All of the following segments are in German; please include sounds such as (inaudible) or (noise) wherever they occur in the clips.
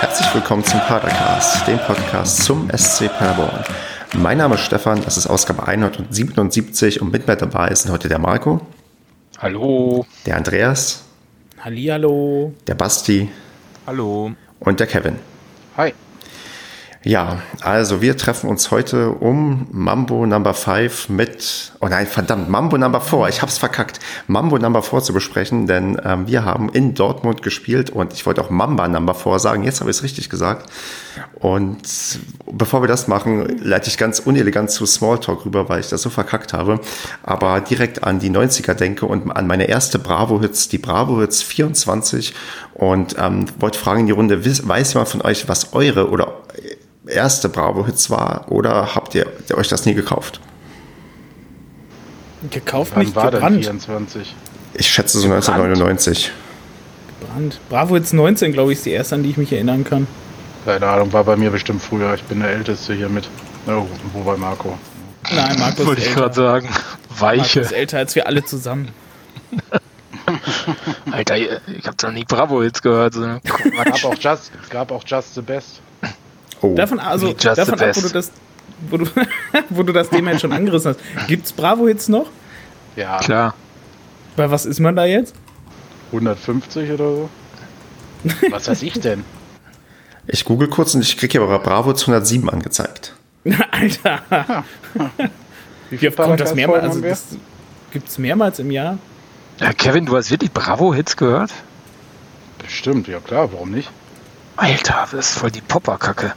herzlich willkommen zum Padercast, dem Podcast zum SC Paderborn. Mein Name ist Stefan, das ist Ausgabe 177 und mit mir dabei sind heute der Marco. Hallo. Der Andreas. Hallihallo. Der Basti. Hallo. Und der Kevin. Hi. Ja, also wir treffen uns heute um Mambo Number 5 mit, oh nein, verdammt, Mambo Number 4, ich hab's verkackt, Mambo Number 4 zu besprechen, denn ähm, wir haben in Dortmund gespielt und ich wollte auch Mamba Number 4 sagen, jetzt habe ich es richtig gesagt. Und bevor wir das machen, leite ich ganz unelegant zu Smalltalk rüber, weil ich das so verkackt habe, aber direkt an die 90er denke und an meine erste Bravo-Hits, die Bravo-Hits 24 und ähm, wollte fragen in die Runde, weiß jemand von euch, was eure oder erste Bravo-Hits war oder habt ihr, ihr, euch das nie gekauft? Gekauft Wann nicht, war gebrannt. denn 24? Ich schätze so 1999. Gebrannt. Bravo Hits 19, glaube ich, ist die erste, an die ich mich erinnern kann. Keine Ahnung, war bei mir bestimmt früher. Ich bin der Älteste hier mit. Oh, wobei Marco. Nein, Markus Wollte ist ich älter. gerade sagen. Weiche. Markus ist älter als wir alle zusammen. (laughs) Alter, ich hab doch nie Bravo-Hits gehört. So. ne? Es gab auch Just, es gab auch Just the Best. Oh, Davon, also, davon ab, wo du das, wo du, (laughs) wo du das Thema jetzt schon angerissen hast. Gibt's Bravo Hits noch? Ja, Klar. Bei was ist man da jetzt? 150 oder so. (laughs) Was weiß ich denn? ich google kurz und ich kriege hier aber Bravo 207 angezeigt. (laughs) Alter, Wie wie oft kommt das mehrmals? Also, das gibt's mehrmals im Jahr? Ja, Kevin, du hast wirklich Bravo-Hits gehört? Bestimmt, ja klar, warum nicht? Alter, das ist voll die Popperkacke.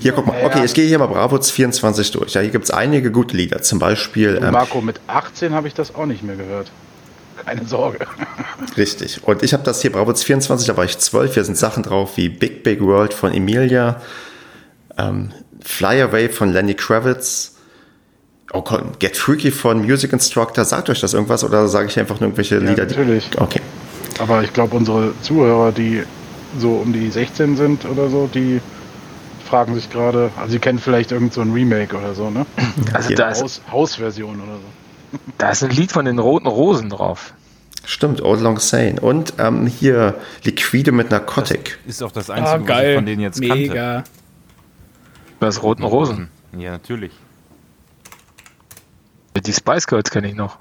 Hier, guck mal, okay, ich gehe hier mal Bravo 24 durch. Ja, hier gibt es einige gute Lieder, zum Beispiel, ähm, Marco, mit 18 habe ich das auch nicht mehr gehört. Keine Sorge. (laughs) richtig. Und ich habe das hier, Bravo 24, da war ich 12, hier sind Sachen drauf wie Big Big World von Emilia, ähm, Fly Away von Lenny Kravitz, oh Gott, Get Freaky von Music Instructor. Sagt euch das irgendwas oder sage ich einfach nur irgendwelche Lieder? die- natürlich. Okay. Aber ich glaube, unsere Zuhörer, die so um die 16 sind oder so, die fragen sich gerade, also sie kennen vielleicht irgend so ein Remake oder so, ne? (clears throat) Also da ist, Haus, Hausversion oder so. (laughs) da ist ein Lied von den Roten Rosen drauf. Stimmt, Old Long Sane. Und ähm, hier Liquide mit Narcotic. Ist auch das Ah, Einzige, was ich geil. von denen jetzt kannte. Mega. Das Roten Rosen. Ja, natürlich. Die Spice Girls kenne ich noch.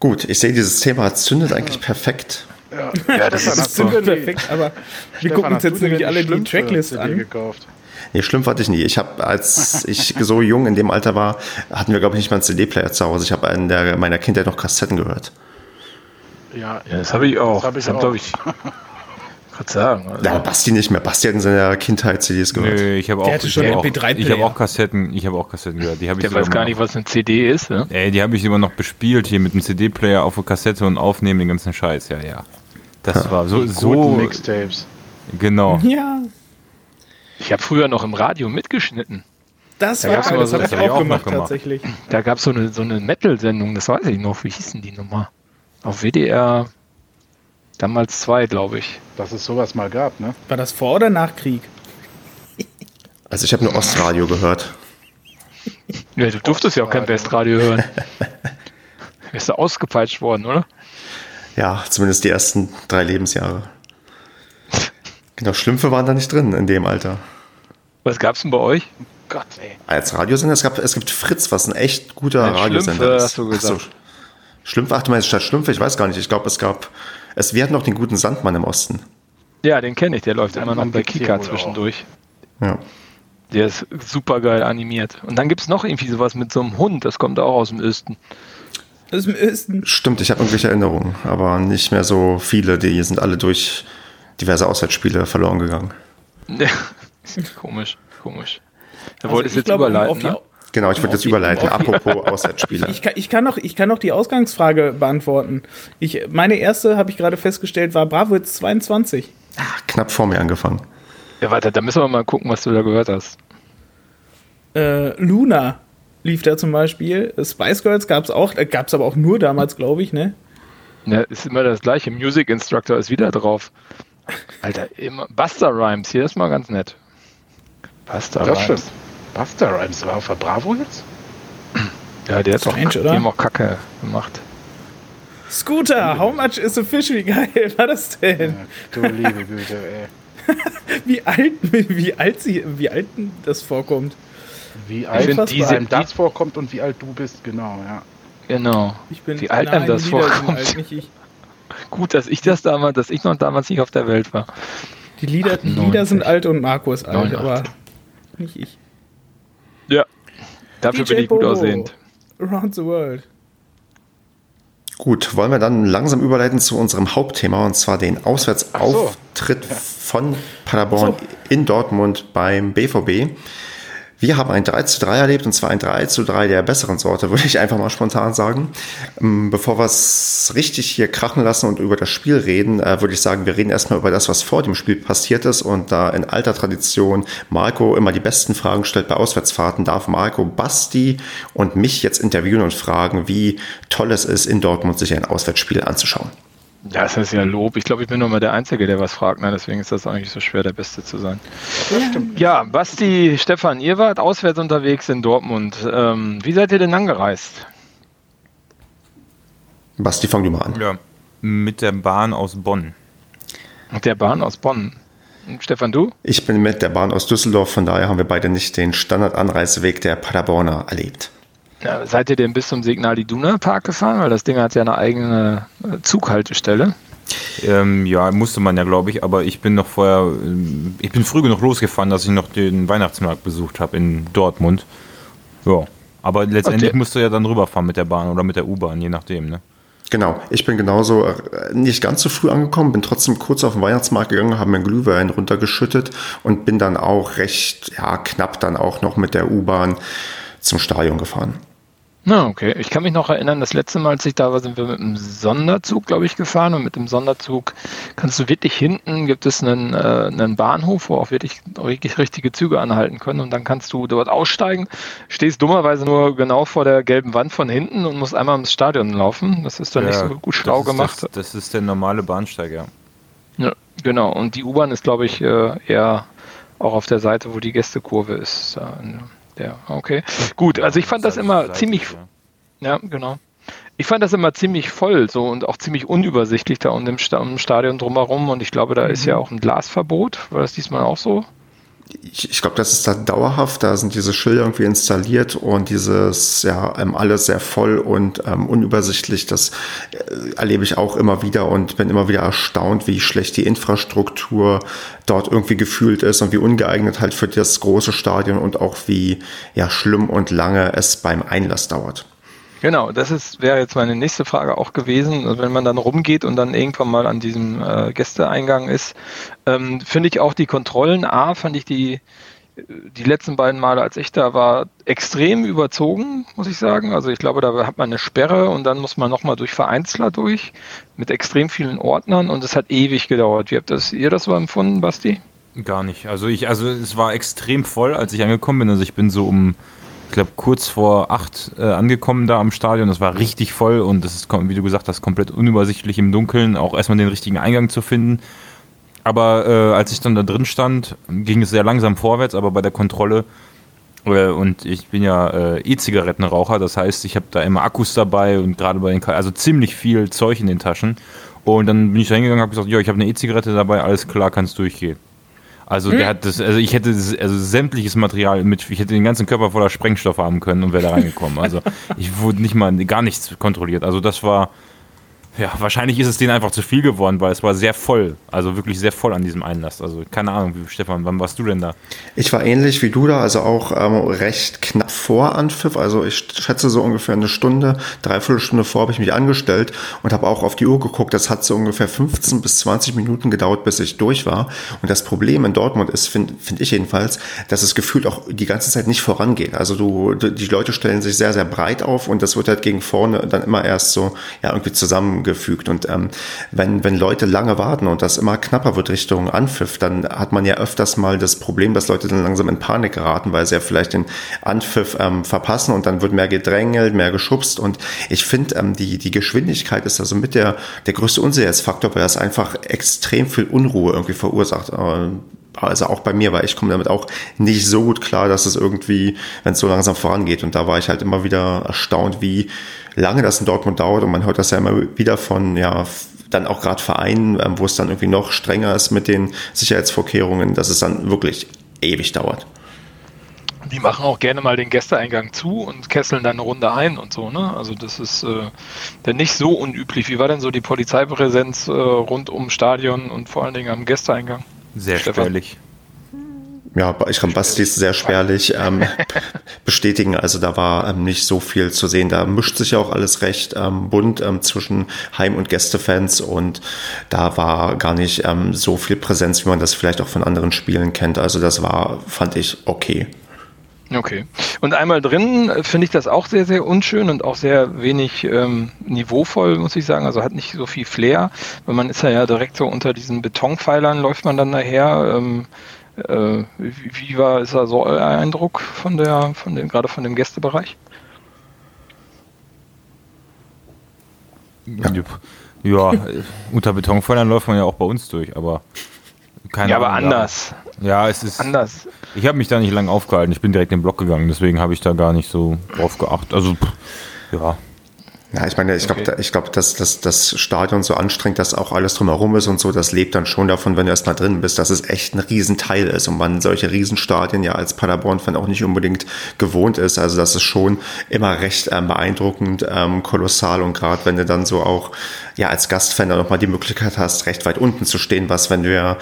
Gut, ich sehe, dieses Thema zündet eigentlich perfekt. Ja, Ja, das (laughs) Stefan, ist die- Perfekt, aber wir Stefan, gucken uns jetzt nämlich alle die Tracklist an. gekauft? Nee, schlimm fand ich nie. Ich habe, als ich (laughs) so jung in dem Alter war, hatten wir, glaube ich, nicht mal einen CD-Player zu Hause. Ich habe in der, meiner Kindheit noch Kassetten gehört. Ja, Ja, das habe ich auch. Das hab ich hab, auch. glaube ich. (laughs) Gerade sagen. Also, Ja, aber Basti nicht mehr. Basti hat in seiner Kindheit CDs gehört. Nö, ich habe auch, hatte ich schon hab auch, MP3 ich habe Player. auch Kassetten, ich habe auch Kassetten gehört. Die habe ich der weiß gar nicht, was eine CD ist. Ne? Ey, die habe ich immer noch bespielt hier mit dem CD-Player auf der Kassette und aufnehmen den ganzen Scheiß. Ja, ja. Das war so, so Mixtapes. genau. (laughs) Ja, Ich habe früher noch im Radio mitgeschnitten. das Da war geil, das so- habe das ich hab ich auch gemacht, gemacht. tatsächlich. Da gab so es eine, so eine Metal-Sendung, das weiß ich noch. Wie hieß denn die Nummer? Auf WDR damals zwei, glaube ich. Dass es sowas mal gab, ne? War das vor oder nach Krieg? Also ich habe nur Ostradio gehört. Ja, du durftest ja auch kein Westradio hören. (laughs) Bist du ausgepeitscht worden, oder? Ja, zumindest die ersten drei Lebensjahre. Genau, Schlümpfe waren da nicht drin in dem Alter. Was gab's denn bei euch? Gott, ey. Als Radiosender, es, gab, es gibt Fritz, was ein echt guter Nein, Radiosender Schlümpfe, ist. hast du gesagt. Ach so, Schlümpfe, ach du meinst statt Schlümpfe, ich weiß gar nicht. Ich glaube, es gab, es, wir hatten noch den guten Sandmann im Osten. Ja, den kenne ich, der läuft immer noch bei Kika zwischendurch. Ja. Der ist super geil animiert. Und dann gibt's noch irgendwie sowas mit so einem Hund, das kommt auch aus dem Östen. Das ist im Östen. Stimmt, ich habe irgendwelche Erinnerungen, aber nicht mehr so viele. Die sind alle durch diverse Auswärtsspiele verloren gegangen. (laughs) komisch, komisch. Da Also wolltest ich jetzt glaube, um überleiten, auf die- ne? Genau, ich würde die- überleiten. die- Apropos Auswärtsspiele. Ich kann, ich, kann noch, ich kann noch die Ausgangsfrage beantworten. Ich, meine erste, habe ich gerade festgestellt, war Bravo jetzt 22. Knapp vor mir angefangen. Ja, warte, da müssen wir mal gucken, was du da gehört hast. Äh, Luna lief da zum Beispiel. Spice Girls gab es auch, äh, gab es aber auch nur damals, glaube ich, ne? Ja, ist immer das gleiche. Music Instructor ist wieder drauf. Alter, immer. Buster Rhymes, hier ist mal ganz nett. Buster Das Rhymes. stimmt. Buster Rhymes war auf der Bravo jetzt? Ja, der hat auch, Strange, die oder? haben auch Kacke gemacht. Scooter, how much is a fish? Wie geil war das denn? Ja, du liebe Güte, ey. (laughs) Wie alt, wie alt, sie, wie alt das vorkommt. Wie alt find diese, einem das vorkommt und wie alt du bist, genau, ja. Genau. Ich bin Wie alt einem das die vorkommt. alt, nicht ich. (laughs) Gut, dass ich das damals, dass ich noch damals nicht auf der Welt war. Die Lieder, die 98. Lieder sind alt und Marco ist alt, 89. aber nicht ich. Ja. Dafür DJ bin ich gut Bobo. aussehend. Around the World. Gut, wollen wir dann langsam überleiten zu unserem Hauptthema und zwar den Auswärtsauftritt von Paderborn in Dortmund beim BVB. Wir haben ein 3 zu 3 erlebt und zwar ein 3 zu 3 der besseren Sorte, würde ich einfach mal spontan sagen. Ähm, Bevor wir es richtig hier krachen lassen und über das Spiel reden, äh, würde ich sagen, wir reden erstmal über das, was vor dem Spiel passiert ist und da in alter Tradition Marco immer die besten Fragen stellt bei Auswärtsfahrten, darf Marco Basti und mich jetzt interviewen und fragen, wie toll es ist, in Dortmund sich ein Auswärtsspiel anzuschauen. Ja, das ist ja Lob. Ich glaube, ich bin nur mal der Einzige, der was fragt. Ne? Deswegen ist das auch nicht so schwer, der Beste zu sein. Ja, Basti, Stefan, ihr wart auswärts unterwegs in Dortmund. Ähm, wie seid ihr denn angereist? Basti, fang du mal an. Ja, mit der Bahn aus Bonn. Mit der Bahn aus Bonn. Stefan, du? Ich bin mit der Bahn aus Düsseldorf, von daher haben wir beide nicht den Standardanreiseweg der Paderborner erlebt. Ja, seid ihr denn bis zum Signal Iduna Park gefahren? Weil das Ding hat ja eine eigene äh, Zughaltestelle. Ähm, ja, musste man ja, glaube ich, aber ich bin noch vorher, ähm, ich bin früh genug losgefahren, dass ich noch den Weihnachtsmarkt besucht habe in Dortmund. Ja, aber letztendlich Okay. musst du ja dann rüberfahren mit der Bahn oder mit der U-Bahn, je nachdem, ne? Genau, ich bin genauso äh, nicht ganz so früh angekommen, bin trotzdem kurz auf den Weihnachtsmarkt gegangen, habe mir einen Glühwein runtergeschüttet und bin dann auch recht ja, knapp dann auch noch mit der U-Bahn zum Stadion gefahren. Na, okay. Ich kann mich noch erinnern, das letzte Mal, als ich da war, sind wir mit einem Sonderzug, glaube ich, gefahren. Und mit dem Sonderzug kannst du wirklich hinten, gibt es einen, äh, einen Bahnhof, wo auch wirklich richtig, richtige Züge anhalten können. Und dann kannst du dort aussteigen, stehst dummerweise nur genau vor der gelben Wand von hinten und musst einmal ins Stadion laufen. Das ist dann nicht so gut schlau gemacht. Das, das ist der normale Bahnsteig, ja. Ja, genau. Und die U-Bahn ist, glaube ich, äh, eher auch auf der Seite, wo die Gästekurve ist. Da Der, okay. Gut, also ich fand das immer ziemlich, ja. ja, genau. Ich fand das immer ziemlich voll so und auch ziemlich unübersichtlich da um im, Sta um im Stadion drumherum und ich glaube, da ist ja auch ein Glasverbot. War das diesmal auch so? Ich, ich glaube, das ist da dauerhaft, da sind diese Schilder irgendwie installiert und dieses, ja, ähm, alles sehr voll und ähm, unübersichtlich, das äh, erlebe ich auch immer wieder und bin immer wieder erstaunt, wie schlecht die Infrastruktur dort irgendwie gefühlt ist und wie ungeeignet halt für das große Stadion und auch wie, ja, schlimm und lange es beim Einlass dauert. Genau, das ist wäre jetzt meine nächste Frage auch gewesen. Also wenn man dann rumgeht und dann irgendwann mal an diesem äh, Gästeeingang ist, ähm, finde ich auch die Kontrollen, A, fand ich die die letzten beiden Male, als ich da war, extrem überzogen, muss ich sagen. Also ich glaube, da hat man eine Sperre und dann muss man nochmal durch Vereinzler durch mit extrem vielen Ordnern und es hat ewig gedauert. Wie habt das, ihr das so empfunden, Basti? Gar nicht. Also ich, also es war extrem voll, als ich angekommen bin. Also ich bin so um, ich glaube, kurz vor acht äh, angekommen da am Stadion. Das war richtig voll und das ist, wie du gesagt hast, komplett unübersichtlich im Dunkeln, auch erstmal den richtigen Eingang zu finden. Aber äh, als ich dann da drin stand, ging es sehr langsam vorwärts, aber bei der Kontrolle äh, und ich bin ja äh, E-Zigarettenraucher, das heißt, ich habe da immer Akkus dabei und gerade bei den, Ka- also ziemlich viel Zeug in den Taschen. Und dann bin ich da hingegangen und habe gesagt, ja, ich habe eine E-Zigarette dabei, alles klar, kannst durchgehen. Also der hat das, also ich hätte das- also sämtliches Material mit, ich hätte den ganzen Körper voller Sprengstoff haben können und wäre da reingekommen. Also ich wurde nicht mal gar nichts kontrolliert. Also das war ja wahrscheinlich ist es denen einfach zu viel geworden, weil es war sehr voll, also wirklich sehr voll an diesem Einlass. Also keine Ahnung, Stefan, wann warst du denn da? Ich war ähnlich wie du da, also auch ähm, recht knapp vor Anpfiff. Also ich schätze so ungefähr eine Stunde, dreiviertel Stunde vor habe ich mich angestellt und habe auch auf die Uhr geguckt. Das hat so ungefähr 15 bis 20 Minuten gedauert, bis ich durch war. Und das Problem in Dortmund ist, finde find ich jedenfalls, dass es gefühlt auch die ganze Zeit nicht vorangeht. Also du, die Leute stellen sich sehr, sehr breit auf und das wird halt gegen vorne dann immer erst so ja irgendwie zusammengefügt. Und ähm, wenn, wenn Leute lange warten und das immer knapper wird Richtung Anpfiff, dann hat man ja öfters mal das Problem, dass Leute dann langsam in Panik geraten, weil sie ja vielleicht den Anpfiff ähm, verpassen und dann wird mehr gedrängelt, mehr geschubst. Und ich finde, ähm, die, die Geschwindigkeit ist also mit der, der größte Unsicherheitsfaktor, weil das einfach extrem viel Unruhe irgendwie verursacht. Äh, also auch bei mir, weil ich komme damit auch nicht so gut klar, dass es irgendwie, wenn es so langsam vorangeht. Und da war ich halt immer wieder erstaunt, wie lange das in Dortmund dauert. Und man hört das ja immer wieder von, ja, dann auch gerade Vereinen, ähm, wo es dann irgendwie noch strenger ist mit den Sicherheitsvorkehrungen, dass es dann wirklich ewig dauert. Die machen auch gerne mal den Gästeeingang zu und kesseln dann eine Runde ein und so, ne? Also das ist äh, dann nicht so unüblich. Wie war denn so die Polizeipräsenz äh, rund ums Stadion und vor allen Dingen am Gästeeingang? Sehr Stefan? spärlich. Ja, ich kann Basti sehr spärlich ähm, (laughs) bestätigen. Also da war ähm, nicht so viel zu sehen. Da mischt sich ja auch alles recht ähm, bunt ähm, zwischen Heim- und Gästefans und da war gar nicht ähm, so viel Präsenz, wie man das vielleicht auch von anderen Spielen kennt. Also das war, fand ich okay. Okay. Und einmal drin äh, finde ich das auch sehr, sehr unschön und auch sehr wenig ähm, niveauvoll, muss ich sagen. Also hat nicht so viel Flair, weil man ist ja, ja direkt so unter diesen Betonpfeilern läuft man dann daher. Ähm, äh, wie, wie war ist da so euer Eindruck von der, von dem, gerade von dem Gästebereich? Ja, ja äh, unter Betonfeuern läuft man ja auch bei uns durch, aber keine ja, aber Ahnung, anders. Ja, es ist. Anders. Ich habe mich da nicht lange aufgehalten. Ich bin direkt in den Block gegangen, deswegen habe ich da gar nicht so drauf geachtet. Also, pff, ja. Ja, ich meine, ich Okay. glaube, ich glaube, dass, dass das Stadion so anstrengend, dass auch alles drumherum ist und so, das lebt dann schon davon, wenn du erstmal drin bist, dass es echt ein Riesenteil ist und man solche Riesenstadien ja als Paderborn-Fan auch nicht unbedingt gewohnt ist. Also das ist schon immer recht ähm, beeindruckend, ähm, kolossal und gerade wenn du dann so auch ja als Gastfan dann nochmal die Möglichkeit hast, recht weit unten zu stehen, was, wenn du ja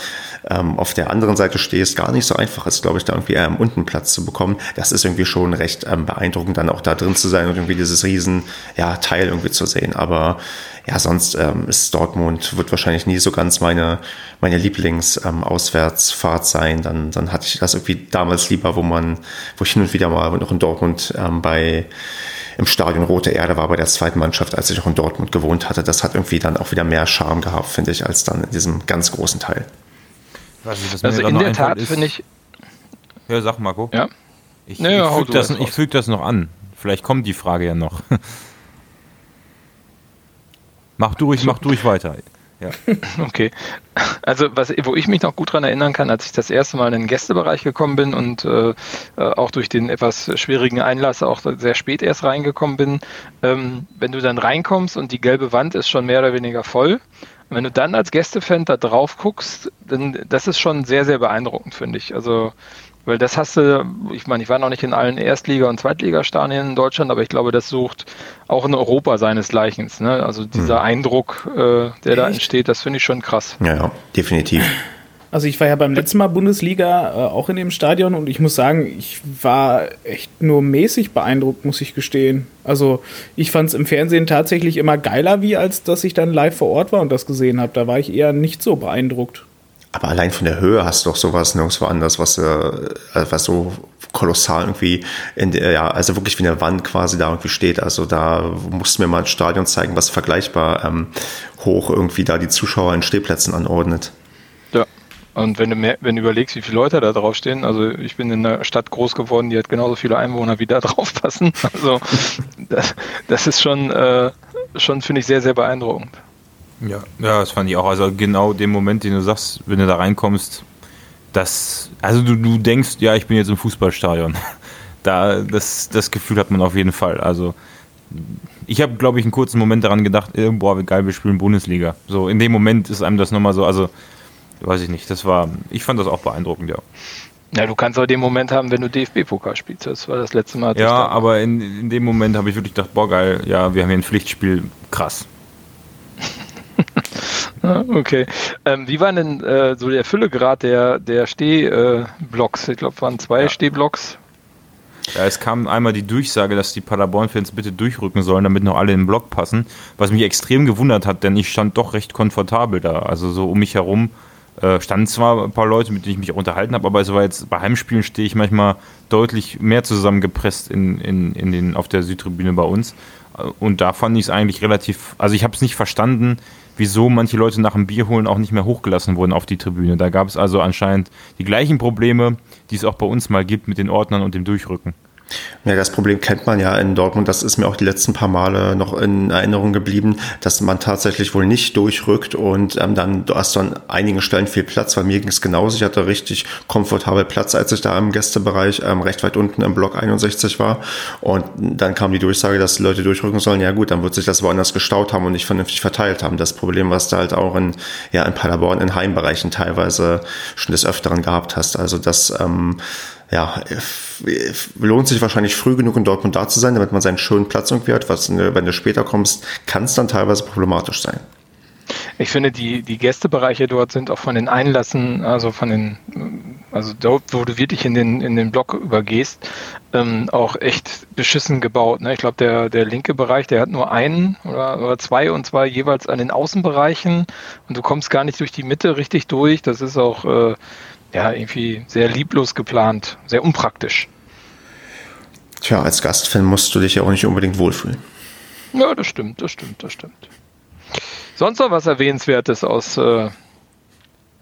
ähm, auf der anderen Seite stehst, gar nicht so einfach ist, glaube ich, da irgendwie ähm, unten Platz zu bekommen. Das ist irgendwie schon recht ähm, beeindruckend, dann auch da drin zu sein und irgendwie dieses riesen ja, Teil irgendwie zu sehen. Aber ja, sonst ähm, ist Dortmund, wird wahrscheinlich nie so ganz meine, meine Lieblings-Auswärtsfahrt sein. Dann, dann hatte ich das irgendwie damals lieber, wo man, wo ich hin und wieder mal noch in Dortmund ähm, bei im Stadion Rote Erde war bei der zweiten Mannschaft, als ich noch in Dortmund gewohnt hatte. Das hat irgendwie dann auch wieder mehr Charme gehabt, finde ich, als dann in diesem ganz großen Teil. Also gerade in der Tat finde ich, Ja, sag Marco. ja, Ich, Ja, ja, ich füge das, ich füg das noch an. Vielleicht kommt die Frage ja noch. (laughs) mach durch, mach durch weiter. Ja. (laughs) Okay. Also was, wo ich mich noch gut dran erinnern kann, als ich das erste Mal in den Gästebereich gekommen bin und äh, äh, auch durch den etwas schwierigen Einlass auch sehr spät erst reingekommen bin, ähm, wenn du dann reinkommst und die gelbe Wand ist schon mehr oder weniger voll, und wenn du dann als Gästefan da drauf guckst, dann das ist schon sehr, sehr beeindruckend, finde ich. Also weil das hast du, ich meine, ich war noch nicht in allen Erstliga- und Zweitligastadien in Deutschland, aber ich glaube, das sucht auch in Europa seinesgleichen. Ne? Also dieser Eindruck, äh, der da Echt? entsteht, das finde ich schon krass. Ja, ja, definitiv. Also ich war ja beim letzten Mal Bundesliga äh, auch in dem Stadion und ich muss sagen, ich war echt nur mäßig beeindruckt, muss ich gestehen. Also ich fand es im Fernsehen tatsächlich immer geiler, wie als dass ich dann live vor Ort war und das gesehen habe. Da war ich eher nicht so beeindruckt. Aber allein von der Höhe hast du doch sowas nirgendwo anders, was, äh, was so kolossal irgendwie, in der, ja, also wirklich wie eine Wand quasi da irgendwie steht. Also da musst du mir mal ein Stadion zeigen, was vergleichbar ähm, hoch irgendwie da die Zuschauer in Stehplätzen anordnet. Ja. Und wenn du, mehr, wenn du überlegst, wie viele Leute da draufstehen, also ich bin in einer Stadt groß geworden, die hat genauso viele Einwohner, wie da (laughs) drauf passen. Also das, das ist schon, äh, schon finde ich, sehr, sehr beeindruckend. Ja, ja, das fand ich auch. Also genau den Moment, den du sagst, wenn du da reinkommst, das, also du, du denkst, ja, ich bin jetzt im Fußballstadion. (laughs) Da, das, das Gefühl hat man auf jeden Fall. Also ich habe, glaube ich, einen kurzen Moment daran gedacht, äh, boah, wie geil, wir spielen Bundesliga. So in dem Moment ist einem das nochmal so, also weiß ich nicht, das war, ich fand das auch beeindruckend, ja. Ja, du kannst auch den Moment haben, wenn du DFB-Pokal spielst. Das war das letzte Mal. Ja, aber in, in dem Moment habe ich wirklich gedacht, boah, geil, ja, wir haben hier ein Pflichtspiel, krass. (laughs) Okay. Ähm, wie war denn äh, so der Füllegrad der, der Stehblocks? ich glaube, waren zwei Ja. Stehblocks. Ja, es kam einmal die Durchsage, dass die Paderborn-Fans bitte durchrücken sollen, damit noch alle in den Block passen, was mich extrem gewundert hat, denn ich stand doch recht komfortabel da. Also so um mich herum äh, standen zwar ein paar Leute, mit denen ich mich auch unterhalten habe, aber es war jetzt bei Heimspielen stehe ich manchmal deutlich mehr zusammengepresst in, in, in den, auf der Südtribüne bei uns. Äh, Und da fand ich es eigentlich relativ, also ich habe es nicht verstanden, wieso manche Leute nach dem Bier holen auch nicht mehr hochgelassen wurden auf die Tribüne. Da gab es also anscheinend die gleichen Probleme, die es auch bei uns mal gibt mit den Ordnern und dem Durchrücken. Ja, das Problem kennt man ja in Dortmund. Das ist mir auch die letzten paar Male noch in Erinnerung geblieben, dass man tatsächlich wohl nicht durchrückt und ähm, dann hast du an einigen Stellen viel Platz. Weil mir ging es genauso. Ich hatte richtig komfortabel Platz, als ich da im Gästebereich ähm, recht weit unten im Block 61 war. Und dann kam die Durchsage, dass Leute durchrücken sollen. Ja gut, dann wird sich das woanders gestaut haben und nicht vernünftig verteilt haben. Das Problem, was du halt auch in, ja, in Paderborn in Heimbereichen teilweise schon des Öfteren gehabt hast. Also das ähm, ja, lohnt sich wahrscheinlich früh genug in Dortmund da zu sein, damit man seinen schönen Platz irgendwie hat. Was, wenn du später kommst, kann es dann teilweise problematisch sein. Ich finde, die, die Gästebereiche dort sind auch von den Einlassen, also von den, also dort, wo du wirklich in den, in den Block übergehst, ähm, auch echt beschissen gebaut. Ne? Ich glaube, der, der linke Bereich, der hat nur einen oder, oder zwei und zwar jeweils an den Außenbereichen und du kommst gar nicht durch die Mitte richtig durch. Das ist auch äh, ja, irgendwie sehr lieblos geplant, sehr unpraktisch. Tja, als Gastfan musst du dich ja auch nicht unbedingt wohlfühlen. Ja, das stimmt, das stimmt, das stimmt. Sonst noch was Erwähnenswertes aus äh,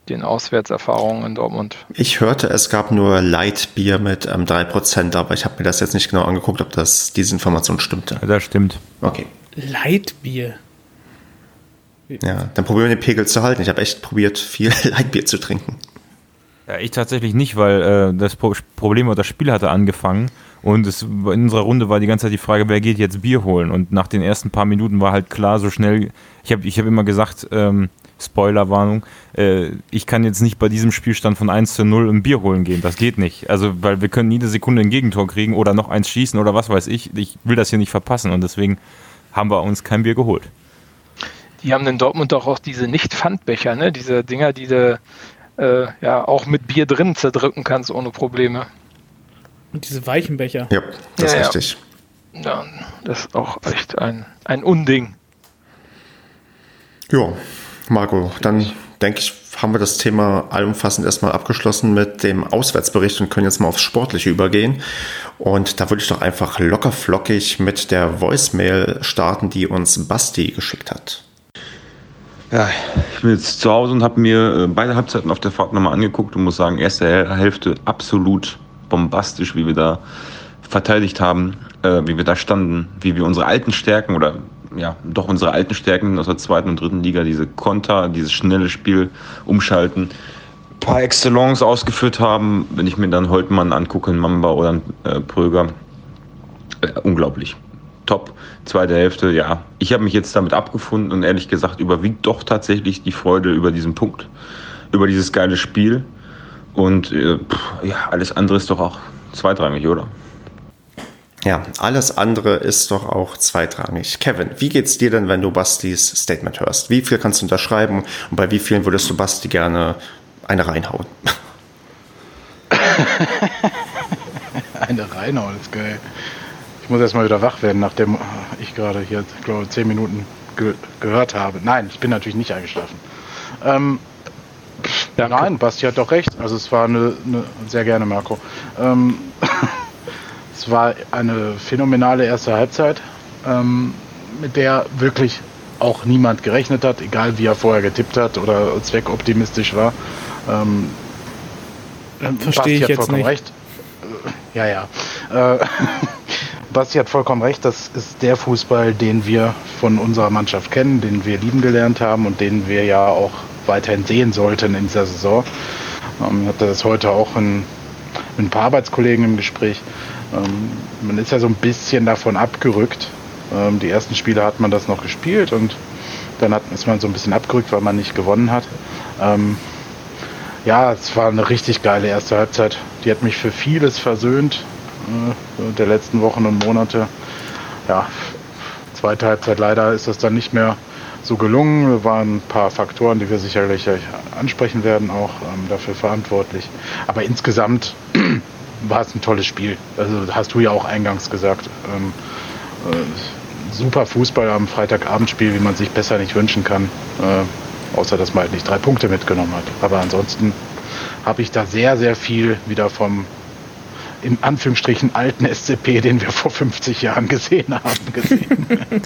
den Auswärtserfahrungen in Dortmund? Ich hörte, es gab nur Lightbier mit ähm, 3%, aber ich habe mir das jetzt nicht genau angeguckt, ob das diese Information stimmte. Ja, das stimmt. Okay. Lightbier. Ja, dann probieren wir den Pegel zu halten. Ich habe echt probiert, viel (laughs) Lightbier zu trinken. Ja, ich tatsächlich nicht, weil äh, das Pro Problem oder das Spiel hatte angefangen und es, in unserer Runde war die ganze Zeit die Frage, wer geht jetzt Bier holen? Und nach den ersten paar Minuten war halt klar, so schnell, ich habe ich hab immer gesagt, ähm, Spoilerwarnung, äh, ich kann jetzt nicht bei diesem Spielstand von 1 zu 0 ein Bier holen gehen. Das geht nicht. Also, weil wir können jede Sekunde ein Gegentor kriegen oder noch eins schießen oder was weiß ich. Ich will das hier nicht verpassen und deswegen haben wir uns kein Bier geholt. Die haben in Dortmund doch auch diese Nicht-Pfandbecher, ne? Diese Dinger, die äh, ja auch mit Bier drin zerdrücken kannst ohne Probleme. Und diese weichen Becher. Ja, das Ja, ist ja. richtig. Ja, das ist auch echt ein, ein Unding. Ja, Marco, dann denke ich, haben wir das Thema allumfassend erstmal abgeschlossen mit dem Auswärtsbericht und können jetzt mal aufs Sportliche übergehen. Und da würde ich doch einfach locker flockig mit der Voicemail starten, die uns Basti geschickt hat. Ja, ich bin jetzt zu Hause und habe mir äh, beide Halbzeiten auf der Fahrt nochmal angeguckt und muss sagen, erste Häl- Hälfte absolut bombastisch, wie wir da verteidigt haben, äh, wie wir da standen, wie wir unsere alten Stärken oder ja, doch unsere alten Stärken aus der zweiten und dritten Liga, diese Konter, dieses schnelle Spiel umschalten, par excellence ausgeführt haben. Wenn ich mir dann Holtmann angucke, einen Mamba oder äh, Pröger, äh, unglaublich. Top. Zweite Hälfte, ja. Ich habe mich jetzt damit abgefunden und ehrlich gesagt überwiegt doch tatsächlich die Freude über diesen Punkt, über dieses geile Spiel. Und äh, pff, ja, alles andere ist doch auch zweitrangig, oder? Ja, alles andere ist doch auch zweitrangig. Kevin, wie geht's dir denn, wenn du Bastis Statement hörst? Wie viel kannst du unterschreiben und bei wie vielen würdest du Basti gerne eine reinhauen? (laughs) Eine reinhauen ist geil. Ich muss erstmal wieder wach werden, nachdem ich gerade hier, ich glaube, zehn Minuten ge gehört habe. Nein, ich bin natürlich nicht eingeschlafen. Ähm, Danke. nein, Basti hat doch recht. Also es war eine, eine sehr gerne, Marco. Ähm, (laughs) es war eine phänomenale erste Halbzeit, ähm, mit der wirklich auch niemand gerechnet hat, egal wie er vorher getippt hat oder zweckoptimistisch war. Ähm, Verstehe ich hat jetzt vollkommen nicht. recht. Äh, Ja, ja. Äh, (laughs) Basti hat vollkommen recht. Das ist der Fußball, den wir von unserer Mannschaft kennen, den wir lieben gelernt haben und den wir ja auch weiterhin sehen sollten in dieser Saison. Ähm, ich hatte das heute auch in, mit ein paar Arbeitskollegen im Gespräch. Ähm, man ist ja so ein bisschen davon abgerückt. Ähm, die ersten Spiele hat man das noch gespielt und dann hat, ist man so ein bisschen abgerückt, weil man nicht gewonnen hat. Ähm, ja, es war eine richtig geile erste Halbzeit. Die hat mich für vieles versöhnt der letzten Wochen und Monate. Ja, zweite Halbzeit leider ist das dann nicht mehr so gelungen. Es waren ein paar Faktoren, die wir sicherlich ansprechen werden, auch ähm, dafür verantwortlich. Aber insgesamt (clears throat) war es ein tolles Spiel. Also hast du ja auch eingangs gesagt. Ähm, äh, super Fußball am Freitagabendspiel, wie man sich besser nicht wünschen kann. Äh, außer dass man halt nicht drei Punkte mitgenommen hat. Aber ansonsten habe ich da sehr, sehr viel wieder vom in Anführungsstrichen alten SCP, den wir vor 50 Jahren gesehen haben, gesehen. (laughs)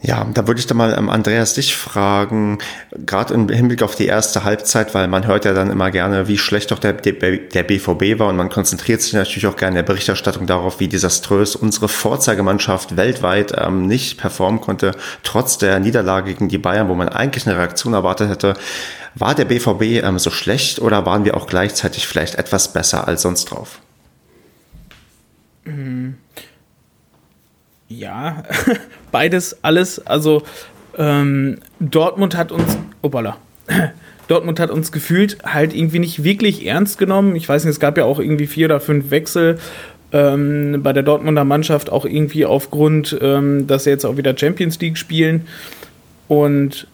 Ja, da würde ich dann mal ähm, Andreas dich fragen, gerade im Hinblick auf die erste Halbzeit, weil man hört ja dann immer gerne, wie schlecht doch der, der, BVB war und man konzentriert sich natürlich auch gerne in der Berichterstattung darauf, wie desaströs unsere Vorzeigemannschaft weltweit ähm, nicht performen konnte, trotz der Niederlage gegen die Bayern, wo man eigentlich eine Reaktion erwartet hätte. War der BVB ähm, so schlecht oder waren wir auch gleichzeitig vielleicht etwas besser als sonst drauf? Mhm. Ja, (laughs) beides, alles. Also ähm, Dortmund hat uns, opala, (clears throat) Dortmund hat uns gefühlt halt irgendwie nicht wirklich ernst genommen. Ich weiß nicht, es gab ja auch irgendwie vier oder fünf Wechsel ähm, bei der Dortmunder Mannschaft, auch irgendwie aufgrund, ähm, dass sie jetzt auch wieder Champions League spielen. Und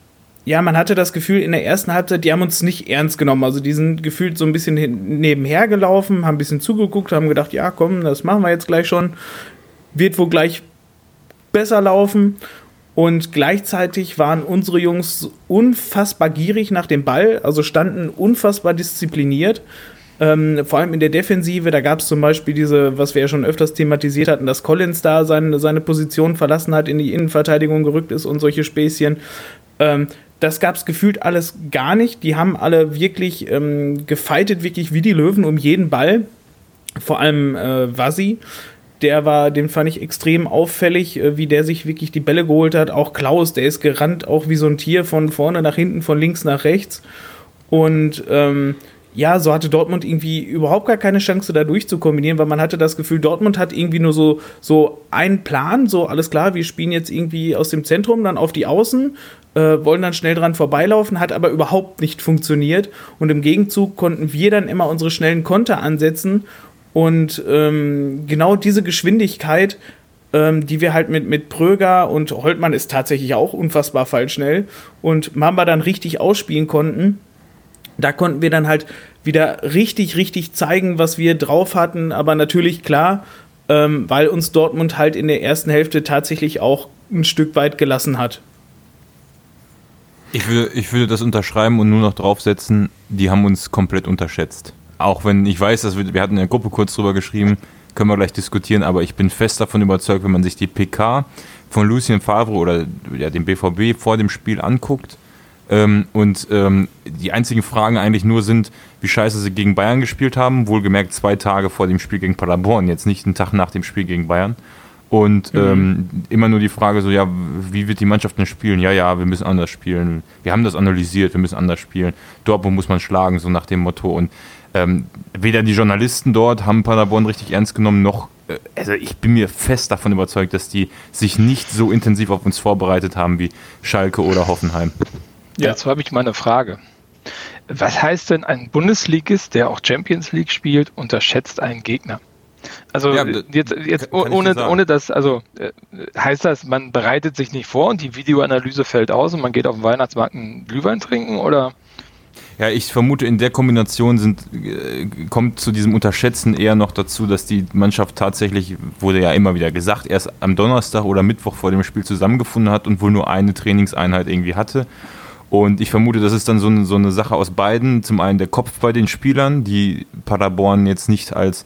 ja, man hatte das Gefühl, in der ersten Halbzeit, die haben uns nicht ernst genommen. Also die sind gefühlt so ein bisschen nebenher gelaufen, haben ein bisschen zugeguckt, haben gedacht, ja, komm, das machen wir jetzt gleich schon. Wird wohl gleich besser laufen. Und gleichzeitig waren unsere Jungs unfassbar gierig nach dem Ball, also standen unfassbar diszipliniert. Ähm, vor allem in der Defensive, da gab es zum Beispiel diese, was wir ja schon öfters thematisiert hatten, dass Collins da seine, seine Position verlassen hat, in die Innenverteidigung gerückt ist und solche Späßchen. Ähm, das gab es gefühlt alles gar nicht. Die haben alle wirklich ähm, gefeitet, wirklich wie die Löwen um jeden Ball. Vor allem äh, Vasi der war, den fand ich extrem auffällig, äh, wie der sich wirklich die Bälle geholt hat. Auch Klaus, der ist gerannt, auch wie so ein Tier von vorne nach hinten, von links nach rechts. Und ähm, ja, so hatte Dortmund irgendwie überhaupt gar keine Chance, da durchzukombinieren, weil man hatte das Gefühl, Dortmund hat irgendwie nur so, so einen Plan, so alles klar, wir spielen jetzt irgendwie aus dem Zentrum dann auf die Außen, äh, wollen dann schnell dran vorbeilaufen, hat aber überhaupt nicht funktioniert. Und im Gegenzug konnten wir dann immer unsere schnellen Konter ansetzen und ähm, genau diese Geschwindigkeit, ähm, die wir halt mit, mit Pröger und Holtmann ist tatsächlich auch unfassbar fallschnell und Mamba dann richtig ausspielen konnten, da konnten wir dann halt wieder richtig, richtig zeigen, was wir drauf hatten. Aber natürlich klar, ähm, weil uns Dortmund halt in der ersten Hälfte tatsächlich auch ein Stück weit gelassen hat. Ich würde, ich würde das unterschreiben und nur noch draufsetzen, die haben uns komplett unterschätzt. Auch wenn ich weiß, dass wir, wir hatten in der Gruppe kurz drüber geschrieben, können wir gleich diskutieren, aber ich bin fest davon überzeugt, wenn man sich die PK von Lucien Favre oder ja, dem BVB vor dem Spiel anguckt ähm, und ähm, die einzigen Fragen eigentlich nur sind, wie scheiße sie gegen Bayern gespielt haben, wohlgemerkt zwei Tage vor dem Spiel gegen Paderborn, jetzt nicht einen Tag nach dem Spiel gegen Bayern. Und mhm. ähm, immer nur die Frage so, ja, wie wird die Mannschaft denn spielen? Ja, ja, wir müssen anders spielen. Wir haben das analysiert, wir müssen anders spielen. Dortmund muss man schlagen, so nach dem Motto. Und ähm, weder die Journalisten dort haben Paderborn richtig ernst genommen, noch, äh, also ich bin mir fest davon überzeugt, dass die sich nicht so intensiv auf uns vorbereitet haben wie Schalke oder Hoffenheim. Ja, dazu habe ich mal eine Frage. Was heißt denn ein Bundesligist, der auch Champions League spielt, unterschätzt einen Gegner? Also ja, jetzt, jetzt ohne, ohne das, also äh, heißt das, man bereitet sich nicht vor und die Videoanalyse fällt aus und man geht auf den Weihnachtsmarkt einen Glühwein trinken oder? Ja, ich vermute, in der Kombination sind, äh, kommt zu diesem Unterschätzen eher noch dazu, dass die Mannschaft tatsächlich, wurde ja immer wieder gesagt, erst am Donnerstag oder Mittwoch vor dem Spiel zusammengefunden hat und wohl nur eine Trainingseinheit irgendwie hatte. Und ich vermute, das ist dann so eine, so eine Sache aus beiden. Zum einen der Kopf bei den Spielern, die Paderborn jetzt nicht als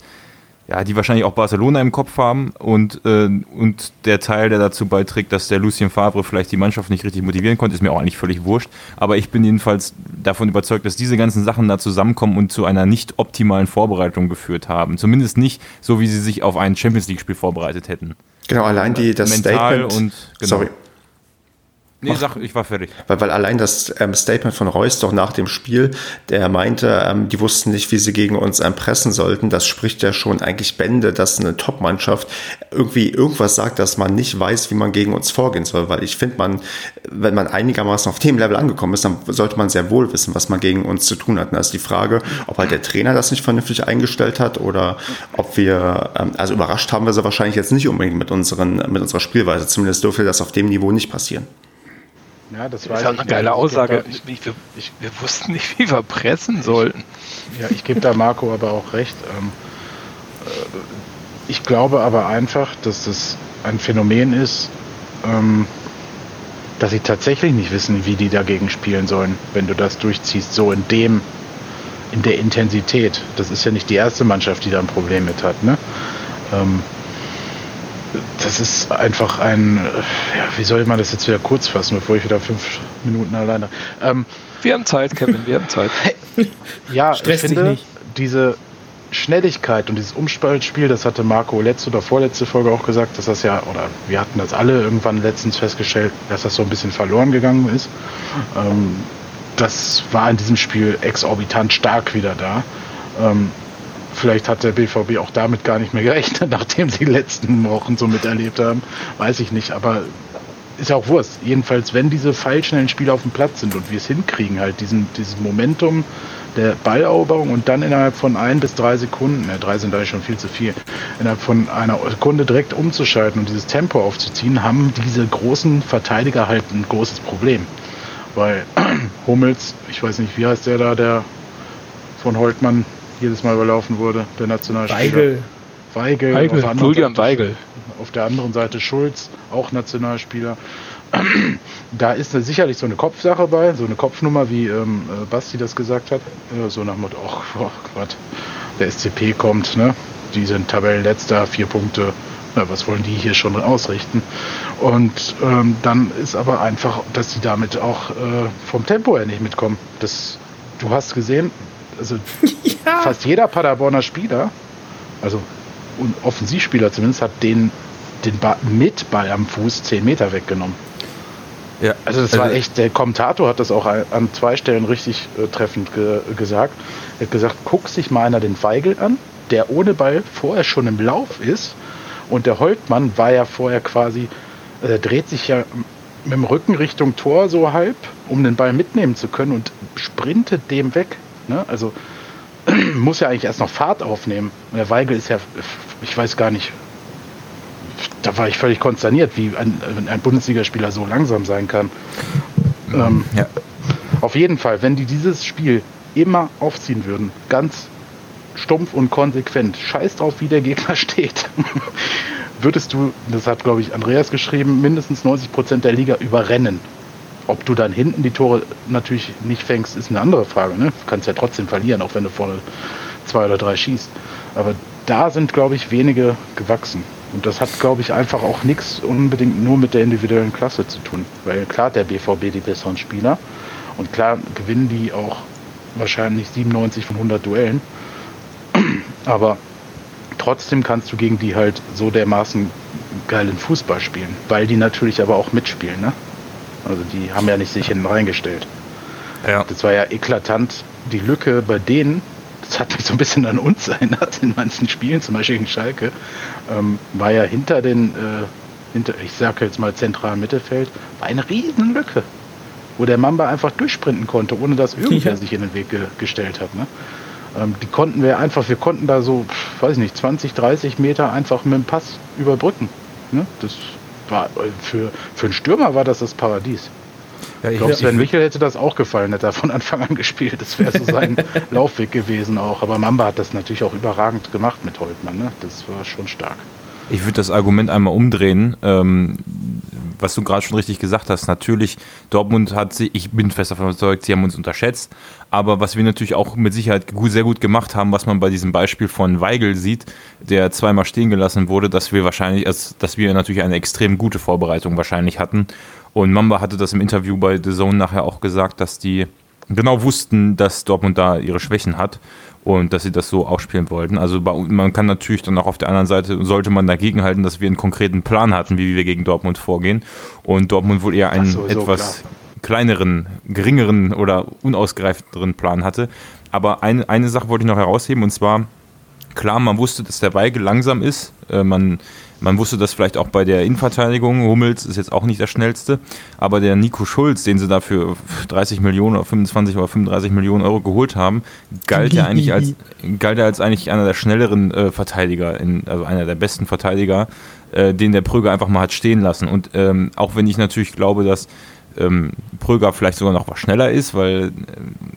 ja, die wahrscheinlich auch Barcelona im Kopf haben und, äh, und der Teil, der dazu beiträgt, dass der Lucien Favre vielleicht die Mannschaft nicht richtig motivieren konnte, ist mir auch eigentlich völlig wurscht. Aber ich bin jedenfalls davon überzeugt, dass diese ganzen Sachen da zusammenkommen und zu einer nicht optimalen Vorbereitung geführt haben. Zumindest nicht so, wie sie sich auf ein Champions League-Spiel vorbereitet hätten. Genau, allein die, das Mental Statement. Und, genau. Sorry. Nee, sag, ich war fertig. Weil, weil allein das ähm, Statement von Reus doch nach dem Spiel, der meinte, ähm, die wussten nicht, wie sie gegen uns ähm, pressen sollten, das spricht ja schon eigentlich Bände, dass eine Top-Mannschaft irgendwie irgendwas sagt, dass man nicht weiß, wie man gegen uns vorgehen soll. Weil ich finde, man, wenn man einigermaßen auf dem Level angekommen ist, dann sollte man sehr wohl wissen, was man gegen uns zu tun hat. Und da ist die Frage, ob halt der Trainer das nicht vernünftig eingestellt hat oder ob wir, ähm, also überrascht haben wir sie wahrscheinlich jetzt nicht unbedingt mit, unseren, mit unserer Spielweise. Zumindest dürfte das auf dem Niveau nicht passieren. Ja, das, das ist halt eine geile Aussage. Ich, ich, ich, wir wussten nicht, wie wir pressen sollten. Ja, ich gebe da Marco aber auch recht. Ähm, äh, ich glaube aber einfach, dass das ein Phänomen ist, ähm, dass sie tatsächlich nicht wissen, wie die dagegen spielen sollen, wenn du das durchziehst, so in dem, in der Intensität. Das ist ja nicht die erste Mannschaft, die da ein Problem mit hat. Ne? Ähm, das ist einfach ein, ja, wie soll man das jetzt wieder kurz fassen, bevor ich wieder fünf Minuten alleine. Ähm, wir haben Zeit, Kevin, wir haben Zeit. (laughs) ja, Stress ich finde, diese Schnelligkeit und dieses Umspaltspiel, das hatte Marco letzte oder vorletzte Folge auch gesagt, dass das ja, oder wir hatten das alle irgendwann letztens festgestellt, dass das so ein bisschen verloren gegangen ist. Ähm, das war in diesem Spiel exorbitant stark wieder da. Ähm, vielleicht hat der BVB auch damit gar nicht mehr gerechnet, (laughs) nachdem sie die letzten Wochen so miterlebt haben. Weiß ich nicht, aber ist ja auch Wurst. Jedenfalls, wenn diese feilschnellen Spieler auf dem Platz sind und wir es hinkriegen, halt diesen, dieses Momentum der Balleroberung und dann innerhalb von ein bis drei Sekunden, ne, drei sind eigentlich schon viel zu viel, innerhalb von einer Sekunde direkt umzuschalten und dieses Tempo aufzuziehen, haben diese großen Verteidiger halt ein großes Problem. Weil (clears throat) Hummels, ich weiß nicht, wie heißt der da, der von Holtmann jedes Mal überlaufen wurde, der Nationalspieler. Weigel. Weigel, Weigel Julian Seite, Weigel. Auf der anderen Seite Schulz, auch Nationalspieler. (clears throat) Da ist sicherlich so eine Kopfsache bei, so eine Kopfnummer, wie ähm, äh, Basti das gesagt hat. Äh, so nach dem Motto, ach oh Gott, der SCP kommt, ne? Die sind Tabellenletzter, vier Punkte. Na, was wollen die hier schon ausrichten? Und ähm, dann ist aber einfach, dass sie damit auch äh, vom Tempo her nicht mitkommen. Das, du hast gesehen, also (laughs) ja. fast jeder Paderborner Spieler, also und Offensivspieler zumindest, hat den, den Ball mit Ball am Fuß 10 Meter weggenommen. Ja. Also das war also echt, der Kommentator hat das auch an zwei Stellen richtig äh, treffend ge gesagt. Er hat gesagt, guck sich mal einer den Weigel an, der ohne Ball vorher schon im Lauf ist. Und der Holtmann war ja vorher quasi, äh, dreht sich ja mit dem Rücken Richtung Tor so halb, um den Ball mitnehmen zu können und sprintet dem weg. Ne? Also (clears throat) muss ja eigentlich erst noch Fahrt aufnehmen. Und der Weigel ist ja, ich weiß gar nicht, da war ich völlig konsterniert, wie ein, ein Bundesligaspieler so langsam sein kann. Ähm, ja. Auf jeden Fall, wenn die dieses Spiel immer aufziehen würden, ganz stumpf und konsequent, scheiß drauf, wie der Gegner (laughs) steht, würdest du, das hat glaube ich Andreas geschrieben, mindestens 90 Prozent der Liga überrennen. Ob du dann hinten die Tore natürlich nicht fängst, ist eine andere Frage. Ne? Du kannst ja trotzdem verlieren, auch wenn du vorne zwei oder drei schießt. Aber da sind, glaube ich, wenige gewachsen. Und das hat, glaube ich, einfach auch nichts unbedingt nur mit der individuellen Klasse zu tun. Weil klar, der BVB die besseren Spieler und klar gewinnen die auch wahrscheinlich 97 von 100 Duellen. (clears throat) Aber trotzdem kannst du gegen die halt so dermaßen geilen Fußball spielen, weil die natürlich aber auch mitspielen. Ne? Also die haben ja nicht sich hinten reingestellt. Ja. Das war ja eklatant. Die Lücke bei denen das hat mich so ein bisschen an uns (laughs) erinnert in manchen Spielen, zum Beispiel gegen Schalke, ähm, war ja hinter den, äh, hinter, ich sage jetzt mal zentralen Mittelfeld, war eine riesen Lücke, wo der Mamba einfach durchsprinten konnte, ohne dass irgendwer ja. sich in den Weg ge gestellt hat. Ne? Ähm, die konnten wir einfach, wir konnten da so, weiß ich nicht, 20, 30 Meter einfach mit dem Pass überbrücken. Ne? Das war äh, für, für einen Stürmer war das das Paradies. Ja, ich glaube, Sven Michel hätte das auch gefallen, hätte er von Anfang an gespielt. Das wäre so sein (laughs) Laufweg gewesen auch. Aber Mamba hat das natürlich auch überragend gemacht mit Holtmann. Ne? Das war schon stark. Ich würde das Argument einmal umdrehen, ähm, was du gerade schon richtig gesagt hast. Natürlich, Dortmund hat sie, ich bin fest davon überzeugt, sie haben uns unterschätzt. Aber was wir natürlich auch mit Sicherheit sehr gut gemacht haben, was man bei diesem Beispiel von Weigel sieht, der zweimal stehen gelassen wurde, dass wir wahrscheinlich, dass wir natürlich eine extrem gute Vorbereitung wahrscheinlich hatten und Mamba hatte das im Interview bei The Zone nachher auch gesagt, dass die genau wussten, dass Dortmund da ihre Schwächen hat und dass sie das so ausspielen wollten. Also man kann natürlich dann auch auf der anderen Seite, sollte man dagegen halten, dass wir einen konkreten Plan hatten, wie wir gegen Dortmund vorgehen. Und Dortmund wohl eher einen etwas klar. kleineren, geringeren oder unausgereifteren Plan hatte. Aber eine, eine Sache wollte ich noch herausheben und zwar, klar, man wusste, dass der Weige langsam ist. Äh, man man wusste das vielleicht auch bei der Innenverteidigung. Hummels ist jetzt auch nicht der schnellste, aber der Nico Schulz, den sie dafür 30 Millionen oder 25 oder 35 Millionen Euro geholt haben, galt ja eigentlich als, (laughs) galt er als eigentlich einer der schnelleren äh, Verteidiger, in, also einer der besten Verteidiger, äh, den der Prüger einfach mal hat stehen lassen. Und ähm, auch wenn ich natürlich glaube, dass ähm, Pröger vielleicht sogar noch was schneller ist, weil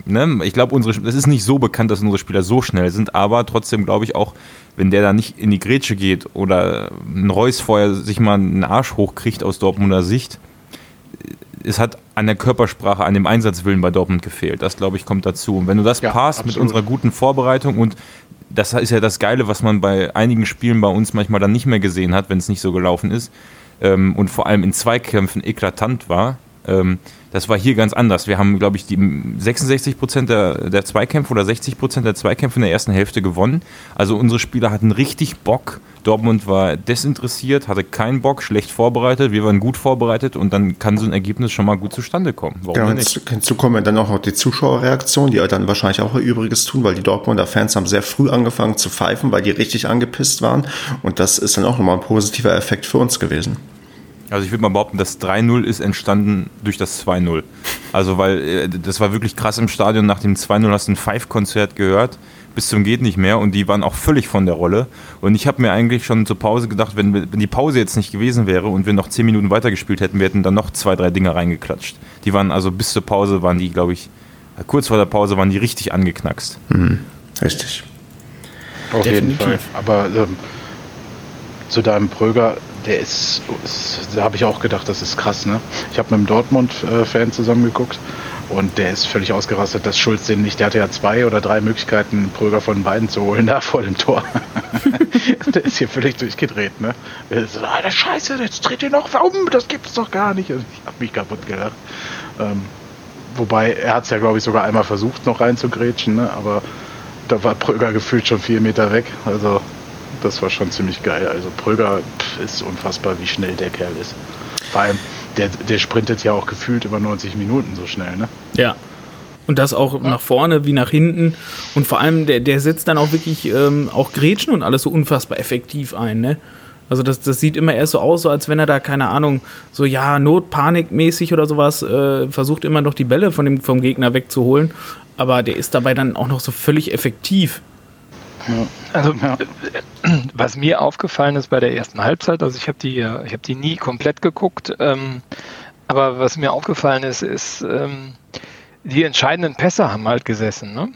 äh, ne, ich glaube, unsere es ist nicht so bekannt, dass unsere Spieler so schnell sind, aber trotzdem glaube ich auch, wenn der da nicht in die Grätsche geht oder ein Reus vorher sich mal einen Arsch hochkriegt aus Dortmunder Sicht, es hat an der Körpersprache, an dem Einsatzwillen bei Dortmund gefehlt. Das, glaube ich, kommt dazu. Und wenn du das ja, passt absolut. mit unserer guten Vorbereitung und das ist ja das Geile, was man bei einigen Spielen bei uns manchmal dann nicht mehr gesehen hat, wenn es nicht so gelaufen ist. Ähm, und vor allem in Zweikämpfen eklatant war. Ähm, das war hier ganz anders. Wir haben, glaube ich, die 66 Prozent der, der Zweikämpfe oder 60 Prozent der Zweikämpfe in der ersten Hälfte gewonnen. Also unsere Spieler hatten richtig Bock. Dortmund war desinteressiert, hatte keinen Bock, schlecht vorbereitet. Wir waren gut vorbereitet und dann kann so ein Ergebnis schon mal gut zustande kommen. Warum genau, nicht? Hinzu kommen dann auch noch die Zuschauerreaktion, die dann wahrscheinlich auch ihr Übriges tun, weil die Dortmunder Fans haben sehr früh angefangen zu pfeifen, weil die richtig angepisst waren. Und das ist dann auch nochmal ein positiver Effekt für uns gewesen. Also ich würde mal behaupten, das 3-0 ist entstanden durch das 2-0. Also weil äh, das war wirklich krass im Stadion. Nach dem 2-0 hast du ein Five-Konzert gehört, bis zum geht nicht mehr und die waren auch völlig von der Rolle. Und ich habe mir eigentlich schon zur Pause gedacht, wenn, wenn die Pause jetzt nicht gewesen wäre und wir noch 10 Minuten weitergespielt hätten, wir hätten dann noch zwei, drei Dinge reingeklatscht. Die waren also bis zur Pause waren die, glaube ich, kurz vor der Pause waren die richtig angeknackst. Mhm. Richtig. Auf Definitiv. jeden Fall. Aber ähm, zu deinem Pröger, der ist, ist da habe ich auch gedacht, das ist krass, ne? Ich habe mit einem Dortmund-Fan zusammengeguckt und der ist völlig ausgerastet, dass Schulz den nicht, der hatte ja zwei oder drei Möglichkeiten, Pröger von beiden zu holen, da vor dem Tor. (laughs) der ist hier völlig durchgedreht, ne? Der ist so, Alter, Scheiße, jetzt dreht ihr noch um, das gibt's doch gar nicht. Und ich habe mich kaputt gelacht. Ähm, wobei, er hat es ja, glaube ich, sogar einmal versucht, noch reinzugrätschen, ne? Aber da war Pröger gefühlt schon vier Meter weg. Also das war schon ziemlich geil. Also Pröger ist unfassbar, wie schnell der Kerl ist. Vor allem, der, der sprintet ja auch gefühlt über 90 Minuten so schnell, ne? Ja. Und das auch ja. nach vorne wie nach hinten. Und vor allem, der, der setzt dann auch wirklich ähm, auch Grätschen und alles so unfassbar effektiv ein, ne? Also das, das sieht immer erst so aus, so als wenn er da, keine Ahnung, so ja, Notpanikmäßig oder sowas, äh, versucht immer noch die Bälle von dem, vom Gegner wegzuholen. Aber der ist dabei dann auch noch so völlig effektiv. Ja. Also ja. was mir aufgefallen ist bei der ersten Halbzeit, also ich habe die, ich habe die nie komplett geguckt, ähm, aber was mir aufgefallen ist, ist ähm, die entscheidenden Pässe haben halt gesessen. Ne?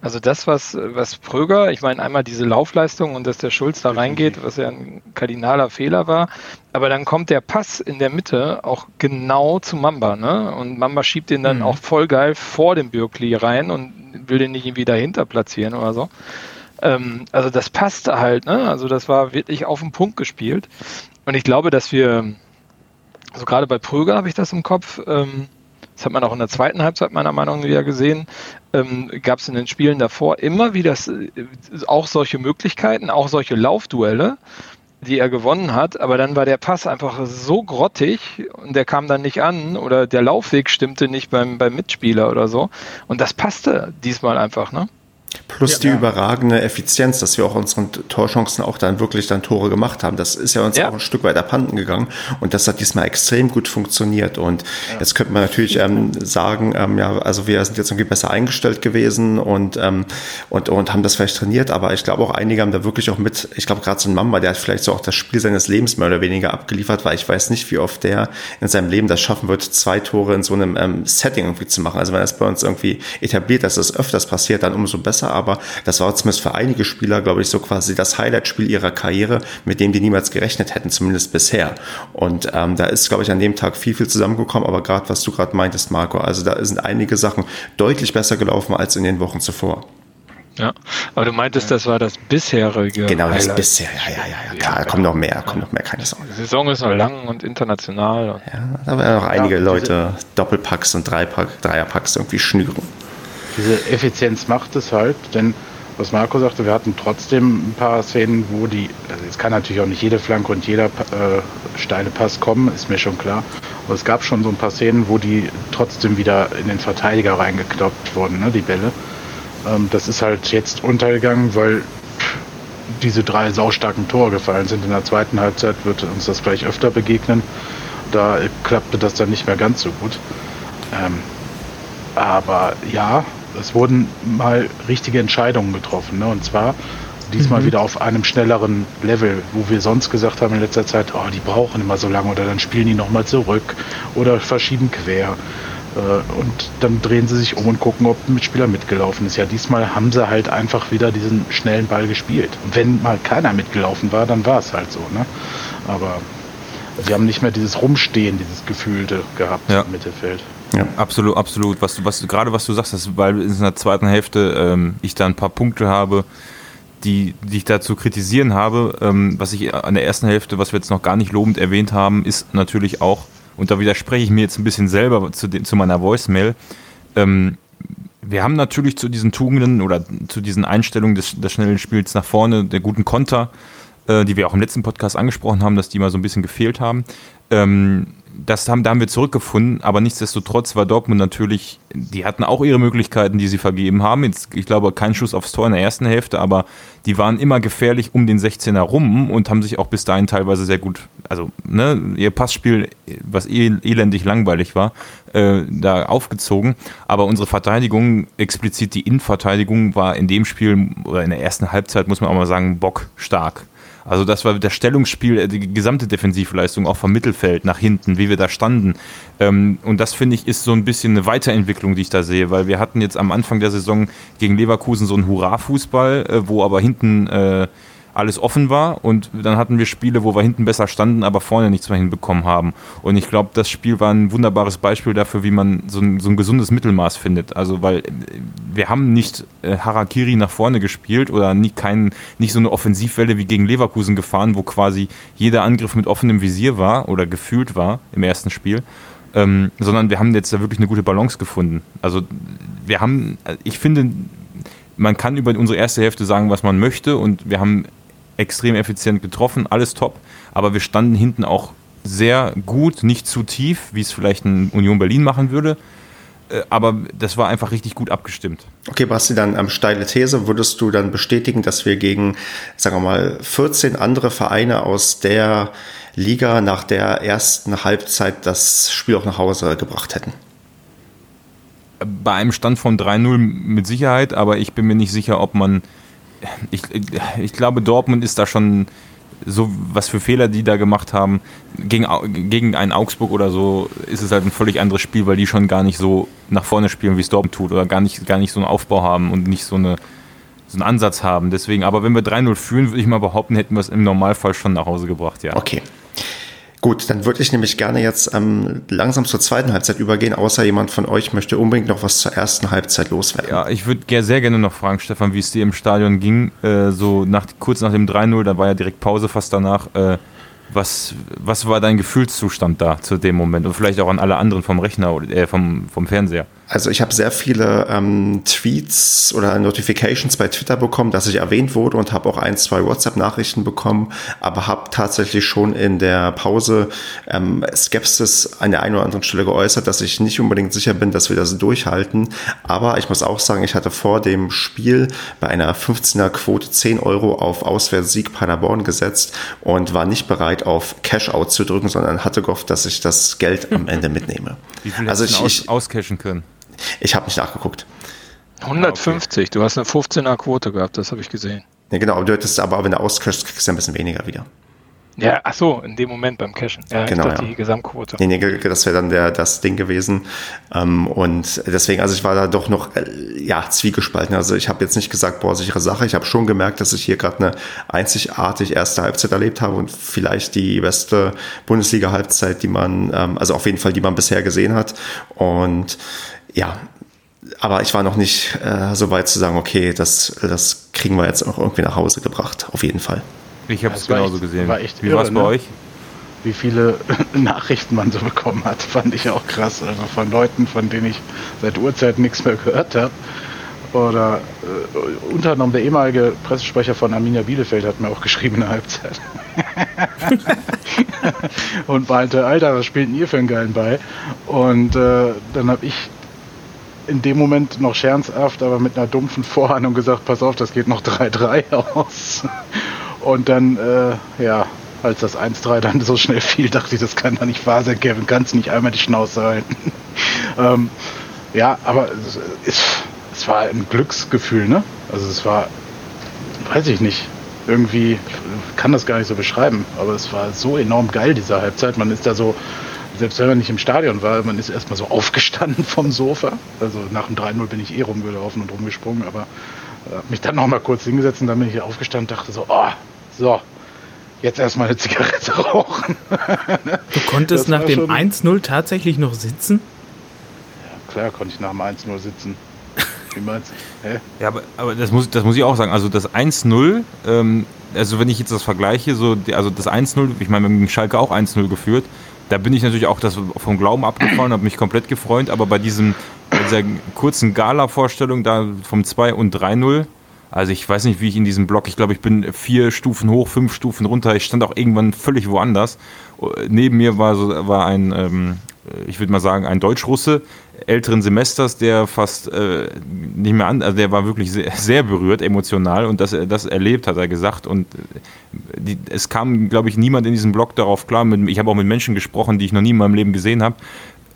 Also das, was, was Pröger, ich meine einmal diese Laufleistung und dass der Schulz da reingeht, was ja ein kardinaler Fehler war, aber dann kommt der Pass in der Mitte auch genau zu Mamba, ne? Und Mamba schiebt den dann mhm. auch voll geil vor dem Bürkli rein und will den nicht irgendwie dahinter platzieren oder so. Ähm, also das passte halt, ne? Also das war wirklich auf den Punkt gespielt. Und ich glaube, dass wir, also gerade bei Pröger habe ich das im Kopf, ähm, das hat man auch in der zweiten Halbzeit meiner Meinung nach wieder gesehen, ähm, gab es in den Spielen davor immer wieder äh, auch solche Möglichkeiten, auch solche Laufduelle, die er gewonnen hat, aber dann war der Pass einfach so grottig und der kam dann nicht an oder der Laufweg stimmte nicht beim, beim Mitspieler oder so. Und das passte diesmal einfach, ne? Plus ja, die ja. überragende Effizienz, dass wir auch unseren Torchancen auch dann wirklich dann Tore gemacht haben. Das ist ja uns ja. auch ein Stück weit abhanden gegangen und das hat diesmal extrem gut funktioniert. Und jetzt könnte man natürlich ähm, sagen, ähm, ja, also wir sind jetzt irgendwie besser eingestellt gewesen und, ähm, und, und haben das vielleicht trainiert, aber ich glaube auch einige haben da wirklich auch mit, ich glaube gerade so ein Mamba, der hat vielleicht so auch das Spiel seines Lebens mehr oder weniger abgeliefert, weil ich weiß nicht, wie oft der in seinem Leben das schaffen wird, zwei Tore in so einem ähm, Setting irgendwie zu machen. Also wenn es bei uns irgendwie etabliert, dass das öfters passiert, dann umso besser, aber das war zumindest für einige Spieler, glaube ich, so quasi das Highlight-Spiel ihrer Karriere, mit dem die niemals gerechnet hätten, zumindest bisher. Und ähm, da ist, glaube ich, an dem Tag viel, viel zusammengekommen, aber gerade was du gerade meintest, Marco, also da sind einige Sachen deutlich besser gelaufen als in den Wochen zuvor. Ja, aber du meintest, das war das bisherige. Genau, das bisher, ja, ja, ja, ja, klar, ja, kommt noch mehr, kommt noch mehr, keine Sorge. Die Saison ist noch lang und international. Und ja, da werden noch einige ja, Leute Doppelpacks und Dreipack, Dreierpacks irgendwie schnüren diese Effizienz macht es halt, denn was Marco sagte, wir hatten trotzdem ein paar Szenen, wo die, also es kann natürlich auch nicht jede Flanke und jeder äh, steile Pass kommen, ist mir schon klar. Aber es gab schon so ein paar Szenen, wo die trotzdem wieder in den Verteidiger reingekloppt wurden, ne, die Bälle. Ähm, das ist halt jetzt untergegangen, weil diese drei saustarken Tore gefallen sind. In der zweiten Halbzeit wird uns das vielleicht öfter begegnen. Da klappte das dann nicht mehr ganz so gut. Ähm, aber ja, es wurden mal richtige Entscheidungen getroffen. Ne? Und zwar diesmal mhm. wieder auf einem schnelleren Level, wo wir sonst gesagt haben in letzter Zeit, oh, die brauchen immer so lange oder dann spielen die nochmal zurück oder verschieben quer. Äh, und dann drehen sie sich um und gucken, ob ein Mitspieler mitgelaufen ist. Ja, diesmal haben sie halt einfach wieder diesen schnellen Ball gespielt. Und wenn mal keiner mitgelaufen war, dann war es halt so. Ne? Aber sie haben nicht mehr dieses Rumstehen, dieses Gefühlte gehabt ja. im Mittelfeld. Ja. Absolut, absolut. Was du, was du, gerade was du sagst, dass, weil in der zweiten Hälfte ähm, ich da ein paar Punkte habe, die, die ich da zu kritisieren habe, ähm, was ich an der ersten Hälfte, was wir jetzt noch gar nicht lobend erwähnt haben, ist natürlich auch, und da widerspreche ich mir jetzt ein bisschen selber zu, zu meiner Voicemail, ähm, wir haben natürlich zu diesen Tugenden oder zu diesen Einstellungen des, des schnellen Spiels nach vorne, der guten Konter, äh, die wir auch im letzten Podcast angesprochen haben, dass die mal so ein bisschen gefehlt haben. Ähm, das haben, da haben wir zurückgefunden, aber nichtsdestotrotz war Dortmund natürlich, die hatten auch ihre Möglichkeiten, die sie vergeben haben. Jetzt, ich glaube, kein Schuss aufs Tor in der ersten Hälfte, aber die waren immer gefährlich um den 16er rum und haben sich auch bis dahin teilweise sehr gut, also ne, ihr Passspiel, was elendig langweilig war, äh, da aufgezogen. Aber unsere Verteidigung, explizit die Innenverteidigung, war in dem Spiel oder in der ersten Halbzeit, muss man auch mal sagen, bockstark. Also das war das Stellungsspiel, äh, die gesamte Defensivleistung, auch vom Mittelfeld nach hinten, wie wir da standen. Ähm, und das finde ich ist so ein bisschen eine Weiterentwicklung, die ich da sehe, weil wir hatten jetzt am Anfang der Saison gegen Leverkusen so einen Hurra-Fußball, äh, wo aber hinten äh, alles offen war und dann hatten wir Spiele, wo wir hinten besser standen, aber vorne nichts mehr hinbekommen haben. Und ich glaube, das Spiel war ein wunderbares Beispiel dafür, wie man so ein, so ein gesundes Mittelmaß findet. Also, weil wir haben nicht äh, Harakiri nach vorne gespielt oder nie kein, nicht so eine Offensivwelle wie gegen Leverkusen gefahren, wo quasi jeder Angriff mit offenem Visier war oder gefühlt war im ersten Spiel. Ähm, sondern wir haben jetzt da wirklich eine gute Balance gefunden. Also wir haben, ich finde, man kann über unsere erste Hälfte sagen, was man möchte und wir haben extrem effizient getroffen, alles top. Aber wir standen hinten auch sehr gut, nicht zu tief, wie es vielleicht ein Union Berlin machen würde. Äh, aber das war einfach richtig gut abgestimmt. Okay, Basti, dann ähm, steile These. Würdest du dann bestätigen, dass wir gegen, sagen wir mal, 14 andere Vereine aus der Liga nach der ersten Halbzeit das Spiel auch nach Hause gebracht hätten? Bei einem Stand von 3-0 mit Sicherheit, aber ich bin mir nicht sicher, ob man ich, ich glaube, Dortmund ist da schon so, was für Fehler die da gemacht haben. Gegen, gegen einen Augsburg oder so ist es halt ein völlig anderes Spiel, weil die schon gar nicht so nach vorne spielen, wie es Dortmund tut, oder gar nicht, gar nicht so einen Aufbau haben und nicht so, eine, so einen Ansatz haben. Deswegen, aber wenn wir 3-0 führen, würde ich mal behaupten, hätten wir es im Normalfall schon nach Hause gebracht, ja. Okay. Gut, dann würde ich nämlich gerne jetzt ähm, langsam zur zweiten Halbzeit übergehen, außer jemand von euch möchte unbedingt noch was zur ersten Halbzeit loswerden. Ja, ich würde sehr gerne noch fragen, Stefan, wie es dir im Stadion ging. Äh, so nach, kurz nach dem 3-0, da war ja direkt Pause fast danach. Äh, was, was war dein Gefühlszustand da zu dem Moment? Und vielleicht auch an alle anderen vom Rechner oder äh, vom, vom Fernseher? Also ich habe sehr viele ähm, Tweets oder Notifications bei Twitter bekommen, dass ich erwähnt wurde und habe auch ein, zwei WhatsApp-Nachrichten bekommen, aber habe tatsächlich schon in der Pause ähm, Skepsis an der einen oder anderen Stelle geäußert, dass ich nicht unbedingt sicher bin, dass wir das durchhalten. Aber ich muss auch sagen, ich hatte vor dem Spiel bei einer 15er Quote 10 Euro auf Auswärtssieg Paderborn gesetzt und war nicht bereit, auf Cash-Out zu drücken, sondern hatte gehofft, dass ich das Geld am (laughs) Ende mitnehme. Wie viel also ich, ich auscashen können? Ich habe nicht nachgeguckt. 150, okay. du hast eine 15er Quote gehabt, das habe ich gesehen. Ja, genau, aber du hättest aber, wenn du auscashst, kriegst du ein bisschen weniger wieder. Ja, ach so, in dem Moment beim Cashen. Ja, genau, ich dachte, ja. die Gesamtquote. Nee, nee, das wäre dann der, das Ding gewesen. Ähm, und deswegen, also ich war da doch noch, äh, ja, zwiegespalten. Also ich habe jetzt nicht gesagt, boah, sichere Sache. Ich habe schon gemerkt, dass ich hier gerade eine einzigartig erste Halbzeit erlebt habe und vielleicht die beste Bundesliga-Halbzeit, die man, ähm, also auf jeden Fall, die man bisher gesehen hat. Und ja, aber ich war noch nicht äh, so weit zu sagen, okay, das, das kriegen wir jetzt auch irgendwie nach Hause gebracht, auf jeden Fall. Ich habe es genauso echt, gesehen. War echt Wie war es bei ne? euch? Wie viele (laughs) Nachrichten man so bekommen hat, fand ich auch krass. Also von Leuten, von denen ich seit Uhrzeit nichts mehr gehört habe. Oder äh, unter anderem der ehemalige Pressesprecher von Arminia Bielefeld hat mir auch geschrieben in der Halbzeit. (laughs) und meinte, Alter, was spielt denn ihr für einen geilen Ball? Und äh, dann habe ich in dem Moment noch scherzhaft, aber mit einer dumpfen Vorahnung gesagt, pass auf, das geht noch 3-3 (laughs) aus. Und dann, äh, ja, als das 1-3 dann so schnell fiel, dachte ich, das kann doch nicht wahr sein, Kevin, kannst nicht einmal die Schnauze halten. (laughs) ähm, ja, aber es, es, es, war ein Glücksgefühl, ne? Also es war, weiß ich nicht, irgendwie, kann das gar nicht so beschreiben, aber es war so enorm geil, diese Halbzeit. Man ist da so selbst wenn man nicht im Stadion war, man ist erstmal so aufgestanden vom Sofa. Also nach dem 3-0 bin ich eh rumgelaufen und rumgesprungen, aber äh, mich dann noch mal kurz hingesetzt und dann bin ich hier aufgestanden und dachte so, oh, so, jetzt erstmal eine Zigarette (laughs) rauchen. du konntest nach dem 1-0 tatsächlich noch sitzen? Ja, klar konnte ich nach dem 1-0 sitzen. (laughs) Wie meinst du? Hä? Ja, aber, aber das, muss, das muss ich auch sagen. Also das 1-0, ähm, also wenn ich jetzt das vergleiche, so, also das 1-0, ich meine, wir haben Schalke auch 1-0 geführt, da bin ich natürlich auch das vom Glauben abgefallen, habe mich komplett gefreut, aber bei diesem, bei dieser kurzen Gala-Vorstellung da vom 2 und 3-0, also ich weiß nicht, wie ich in diesem Block, ich glaube, ich bin vier Stufen hoch, fünf Stufen runter, ich stand auch irgendwann völlig woanders. Neben mir war, so, war ein, ähm, ich würde mal sagen, ein Deutschrusse älteren Semesters, der fast äh, nicht mehr an, also der war wirklich sehr, sehr berührt, emotional und das, das erlebt, hat er gesagt. Und äh, die, es kam, glaube ich, niemand in diesem Blog darauf klar. Mit, ich habe auch mit Menschen gesprochen, die ich noch nie in meinem Leben gesehen habe,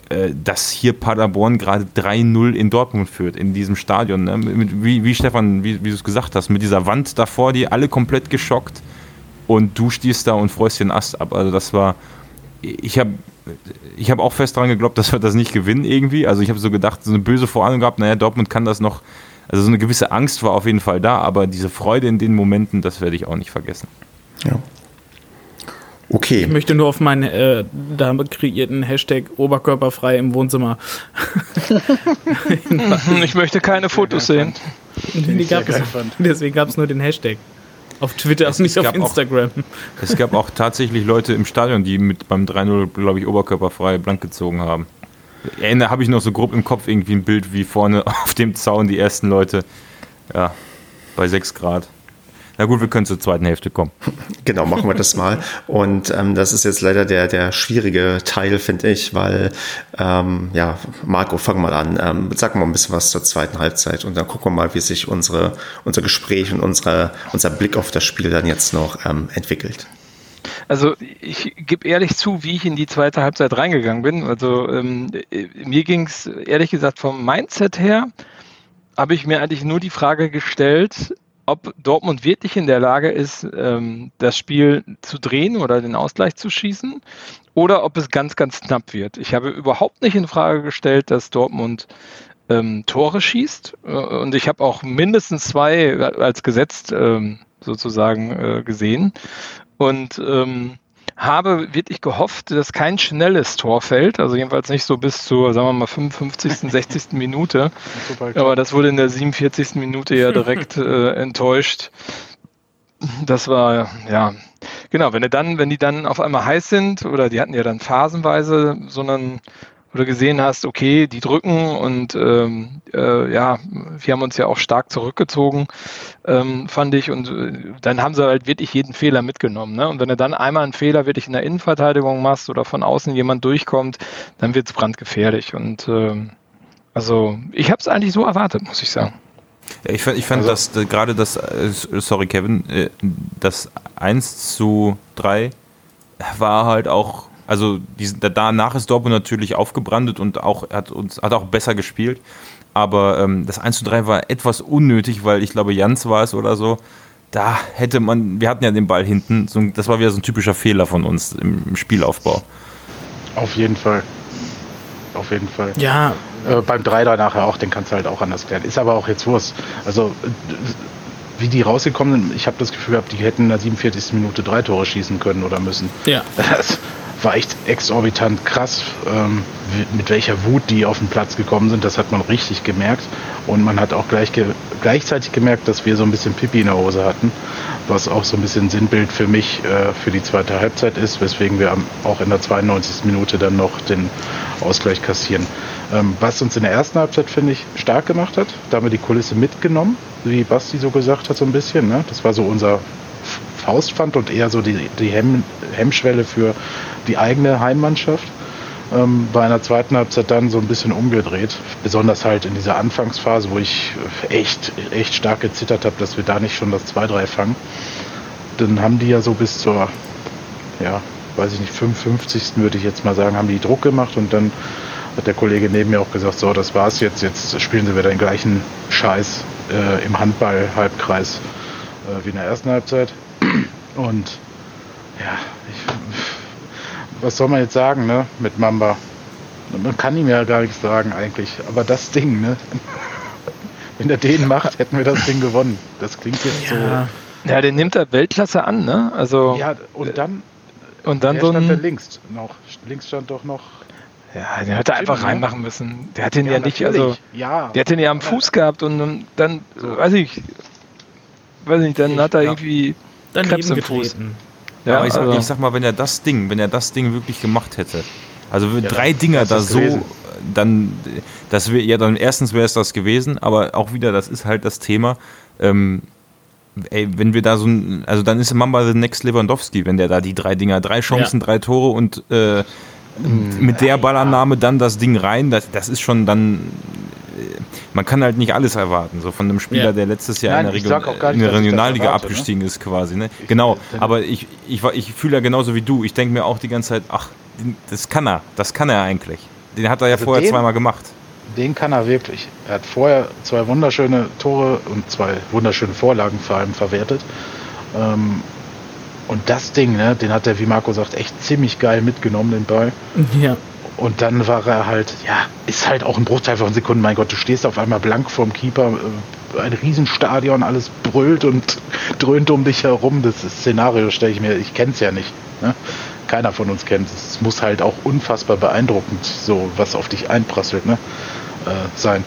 äh, dass hier Paderborn gerade 3-0 in Dortmund führt, in diesem Stadion. Ne? Mit, wie, wie, Stefan, wie, wie du es gesagt hast, mit dieser Wand davor, die alle komplett geschockt und du stehst da und freust den Ast ab. Also das war, ich habe ich habe auch fest daran geglaubt, dass wir das nicht gewinnen irgendwie. Also ich habe so gedacht, so eine böse Vorahnung gehabt, naja, Dortmund kann das noch. Also so eine gewisse Angst war auf jeden Fall da, aber diese Freude in den Momenten, das werde ich auch nicht vergessen. Ja. Okay. Ich möchte nur auf meinen äh, damit kreierten Hashtag Oberkörperfrei im Wohnzimmer. (laughs) ich möchte keine Fotos sehen. (laughs) Gab es, deswegen gab es nur den Hashtag. Auf Twitter, es, nicht auf Instagram. Auch, es gab auch tatsächlich Leute im Stadion, die mit beim 3-0, glaube ich, oberkörperfrei blank gezogen haben. Da habe ich noch so grob im Kopf irgendwie ein Bild, wie vorne (laughs) auf dem Zaun die ersten Leute, ja, bei 6 Grad. Na gut, wir können zur zweiten Hälfte kommen. (laughs) Genau, machen wir das mal. Und ähm, das ist jetzt leider der, der schwierige Teil, finde ich, weil, ähm, ja, Marco, fang mal an. Ähm, sag mal ein bisschen was zur zweiten Halbzeit und dann gucken wir mal, wie sich unsere, unser Gespräch und unsere, unser Blick auf das Spiel dann jetzt noch ähm, entwickelt. Also ich gebe ehrlich zu, wie ich in die zweite Halbzeit reingegangen bin. Also ähm, mir ging es ehrlich gesagt vom Mindset her, habe ich mir eigentlich nur die Frage gestellt, ob Dortmund wirklich in der Lage ist, ähm, das Spiel zu drehen oder den Ausgleich zu schießen oder ob es ganz, ganz knapp wird. Ich habe überhaupt nicht in Frage gestellt, dass Dortmund ähm, Tore schießt äh, und ich habe auch mindestens zwei als gesetzt ähm, sozusagen äh, gesehen. Und ähm, habe wirklich gehofft, dass kein schnelles Tor fällt, also jedenfalls nicht so bis zur, sagen wir mal, 55., 60. (laughs) Minute. Aber das wurde in der 47. Minute ja direkt (laughs) äh, enttäuscht. Das war, ja, genau, wenn, dann, wenn die dann auf einmal heiß sind, oder die hatten ja dann phasenweise so einen du gesehen hast, okay, die drücken und ähm, äh, ja, wir haben uns ja auch stark zurückgezogen, ähm, fand ich. Und äh, dann haben sie halt wirklich jeden Fehler mitgenommen. Ne? Und wenn du dann einmal einen Fehler wirklich in der Innenverteidigung machst oder von außen jemand durchkommt, dann wird es brandgefährlich. Und ähm, also ich habe es eigentlich so erwartet, muss ich sagen. Ja, ich fand, ich fand also, dass äh, gerade das, äh, sorry Kevin, äh, das 1 zu 3 war halt auch also die, danach ist Dortmund natürlich aufgebrandet und auch hat uns hat auch besser gespielt. Aber ähm, das 1 zu 3 war etwas unnötig, weil ich glaube, Jans war es oder so. Da hätte man, wir hatten ja den Ball hinten, so, das war wieder so ein typischer Fehler von uns im, im Spielaufbau. Auf jeden Fall. Auf jeden Fall. Ja. Äh, beim 3 da nachher auch, den kannst du halt auch anders klären. Ist aber auch jetzt Wurst. Also, wie die rausgekommen sind, ich habe das Gefühl gehabt, die hätten in der 47. Minute drei Tore schießen können oder müssen. Ja. Das, war echt exorbitant krass, ähm, mit welcher Wut die auf den Platz gekommen sind. Das hat man richtig gemerkt. Und man hat auch gleich ge gleichzeitig gemerkt, dass wir so ein bisschen Pipi in der Hose hatten, was auch so ein bisschen Sinnbild für mich äh, für die zweite Halbzeit ist, weswegen wir auch in der 92. Minute dann noch den Ausgleich kassieren. Ähm, was uns in der ersten Halbzeit, finde ich, stark gemacht hat, da haben wir die Kulisse mitgenommen, wie Basti so gesagt hat, so ein bisschen. Ne? Das war so unser Faustpfand und eher so die, die Hemm, Hemmschwelle für die eigene Heimmannschaft. Ähm, bei einer zweiten Halbzeit dann so ein bisschen umgedreht. Besonders halt in dieser Anfangsphase, wo ich echt, echt stark gezittert habe, dass wir da nicht schon das 2-3 fangen. Dann haben die ja so bis zur, ja, weiß ich nicht, 55. würde ich jetzt mal sagen, haben die Druck gemacht und dann hat der Kollege neben mir auch gesagt, so, das war's jetzt, jetzt spielen sie wieder den gleichen Scheiß äh, im Handball-Halbkreis äh, wie in der ersten Halbzeit. Und ja, ich, was soll man jetzt sagen, ne, mit Mamba? Man kann ihm ja gar nichts sagen eigentlich, aber das Ding, ne? (laughs) Wenn er den macht, hätten wir das Ding gewonnen. Das klingt jetzt ja. so. Ja, den nimmt er Weltklasse an, ne? Also ja, und dann und dann so stand ein links noch. Links stand doch noch Ja, den hätte er einfach ne? reinmachen müssen. Der hat den ja, Ja, nicht, also ja. der hat den ja am Fuß gehabt und dann, dann weiß ich, weiß nicht, dann hat er Ja. irgendwie Daneben Krebs im Fuß. Ja, aber ich sag, also- ich sag mal, wenn er das Ding, wenn er das Ding wirklich gemacht hätte, also Ja, drei dann Dinger da so, gewesen. dann, das wäre, ja, dann erstens wäre es das gewesen, aber auch wieder, das ist halt das Thema, ähm, ey, wenn wir da so ein, also dann ist Mamba the next Lewandowski, wenn der da die drei Dinger, drei Chancen, drei Tore und äh, mit der Ballannahme dann das Ding rein, das, das ist schon dann, äh, man kann halt nicht alles erwarten, so von einem Spieler, Ja. der letztes Jahr Nein, in der, gar in nicht, der Regionalliga erwarte, ne? abgestiegen ist quasi, ne? Genau, aber ich, ich, ich fühle ja genauso wie du, ich denke mir auch die ganze Zeit, ach, das kann er, das kann er eigentlich. Den hat er ja Also vorher den- zweimal gemacht. Den kann er wirklich. Er hat vorher zwei wunderschöne Tore und zwei wunderschöne Vorlagen vor allem verwertet. Ähm, und das Ding, ne, den hat er, wie Marco sagt, echt ziemlich geil mitgenommen, den Ball. Ja. Und dann war er halt, ja, ist halt auch ein Bruchteil von Sekunden. Mein Gott, du stehst auf einmal blank vorm Keeper, äh, ein Riesenstadion, alles brüllt und (laughs) dröhnt um dich herum. Das Szenario stelle ich mir, ich kenne es ja nicht. Ne? Keiner von uns kennt es. Es muss halt auch unfassbar beeindruckend, so was auf dich einprasselt, ne? äh, sein.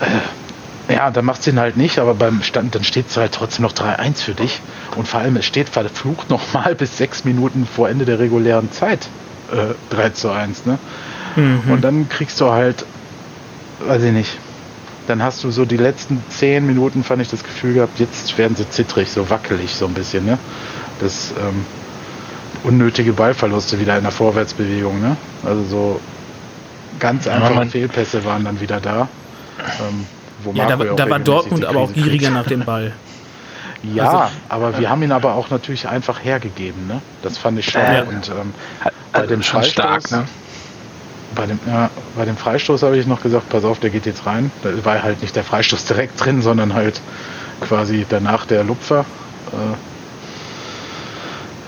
Äh, ja, dann macht es ihn halt nicht, aber beim Stand, dann steht es halt trotzdem noch 3-1 für dich. Und vor allem, es steht verflucht nochmal bis sechs Minuten vor Ende der regulären Zeit äh, 3 zu 1. Ne? Und dann kriegst du halt, weiß ich nicht, dann hast du so die letzten zehn Minuten, fand ich das Gefühl gehabt, jetzt werden sie zittrig, so wackelig so ein bisschen. Ne? Das ähm, unnötige Ballverluste wieder in der Vorwärtsbewegung. Ne? Also so ganz einfache man- Fehlpässe waren dann wieder da. Ähm, Ja, da, da war Dortmund aber auch gieriger nach dem Ball. (laughs) Ja, Also- aber wir haben ihn aber auch natürlich einfach hergegeben. Ne? Das fand ich schon. Ja. Und ähm, bei dem schon Freistoß, stark, ne? bei dem, ja, bei dem Freistoß habe ich noch gesagt, pass auf, der geht jetzt rein. Da war halt nicht der Freistoß direkt drin, sondern halt quasi danach der Lupfer.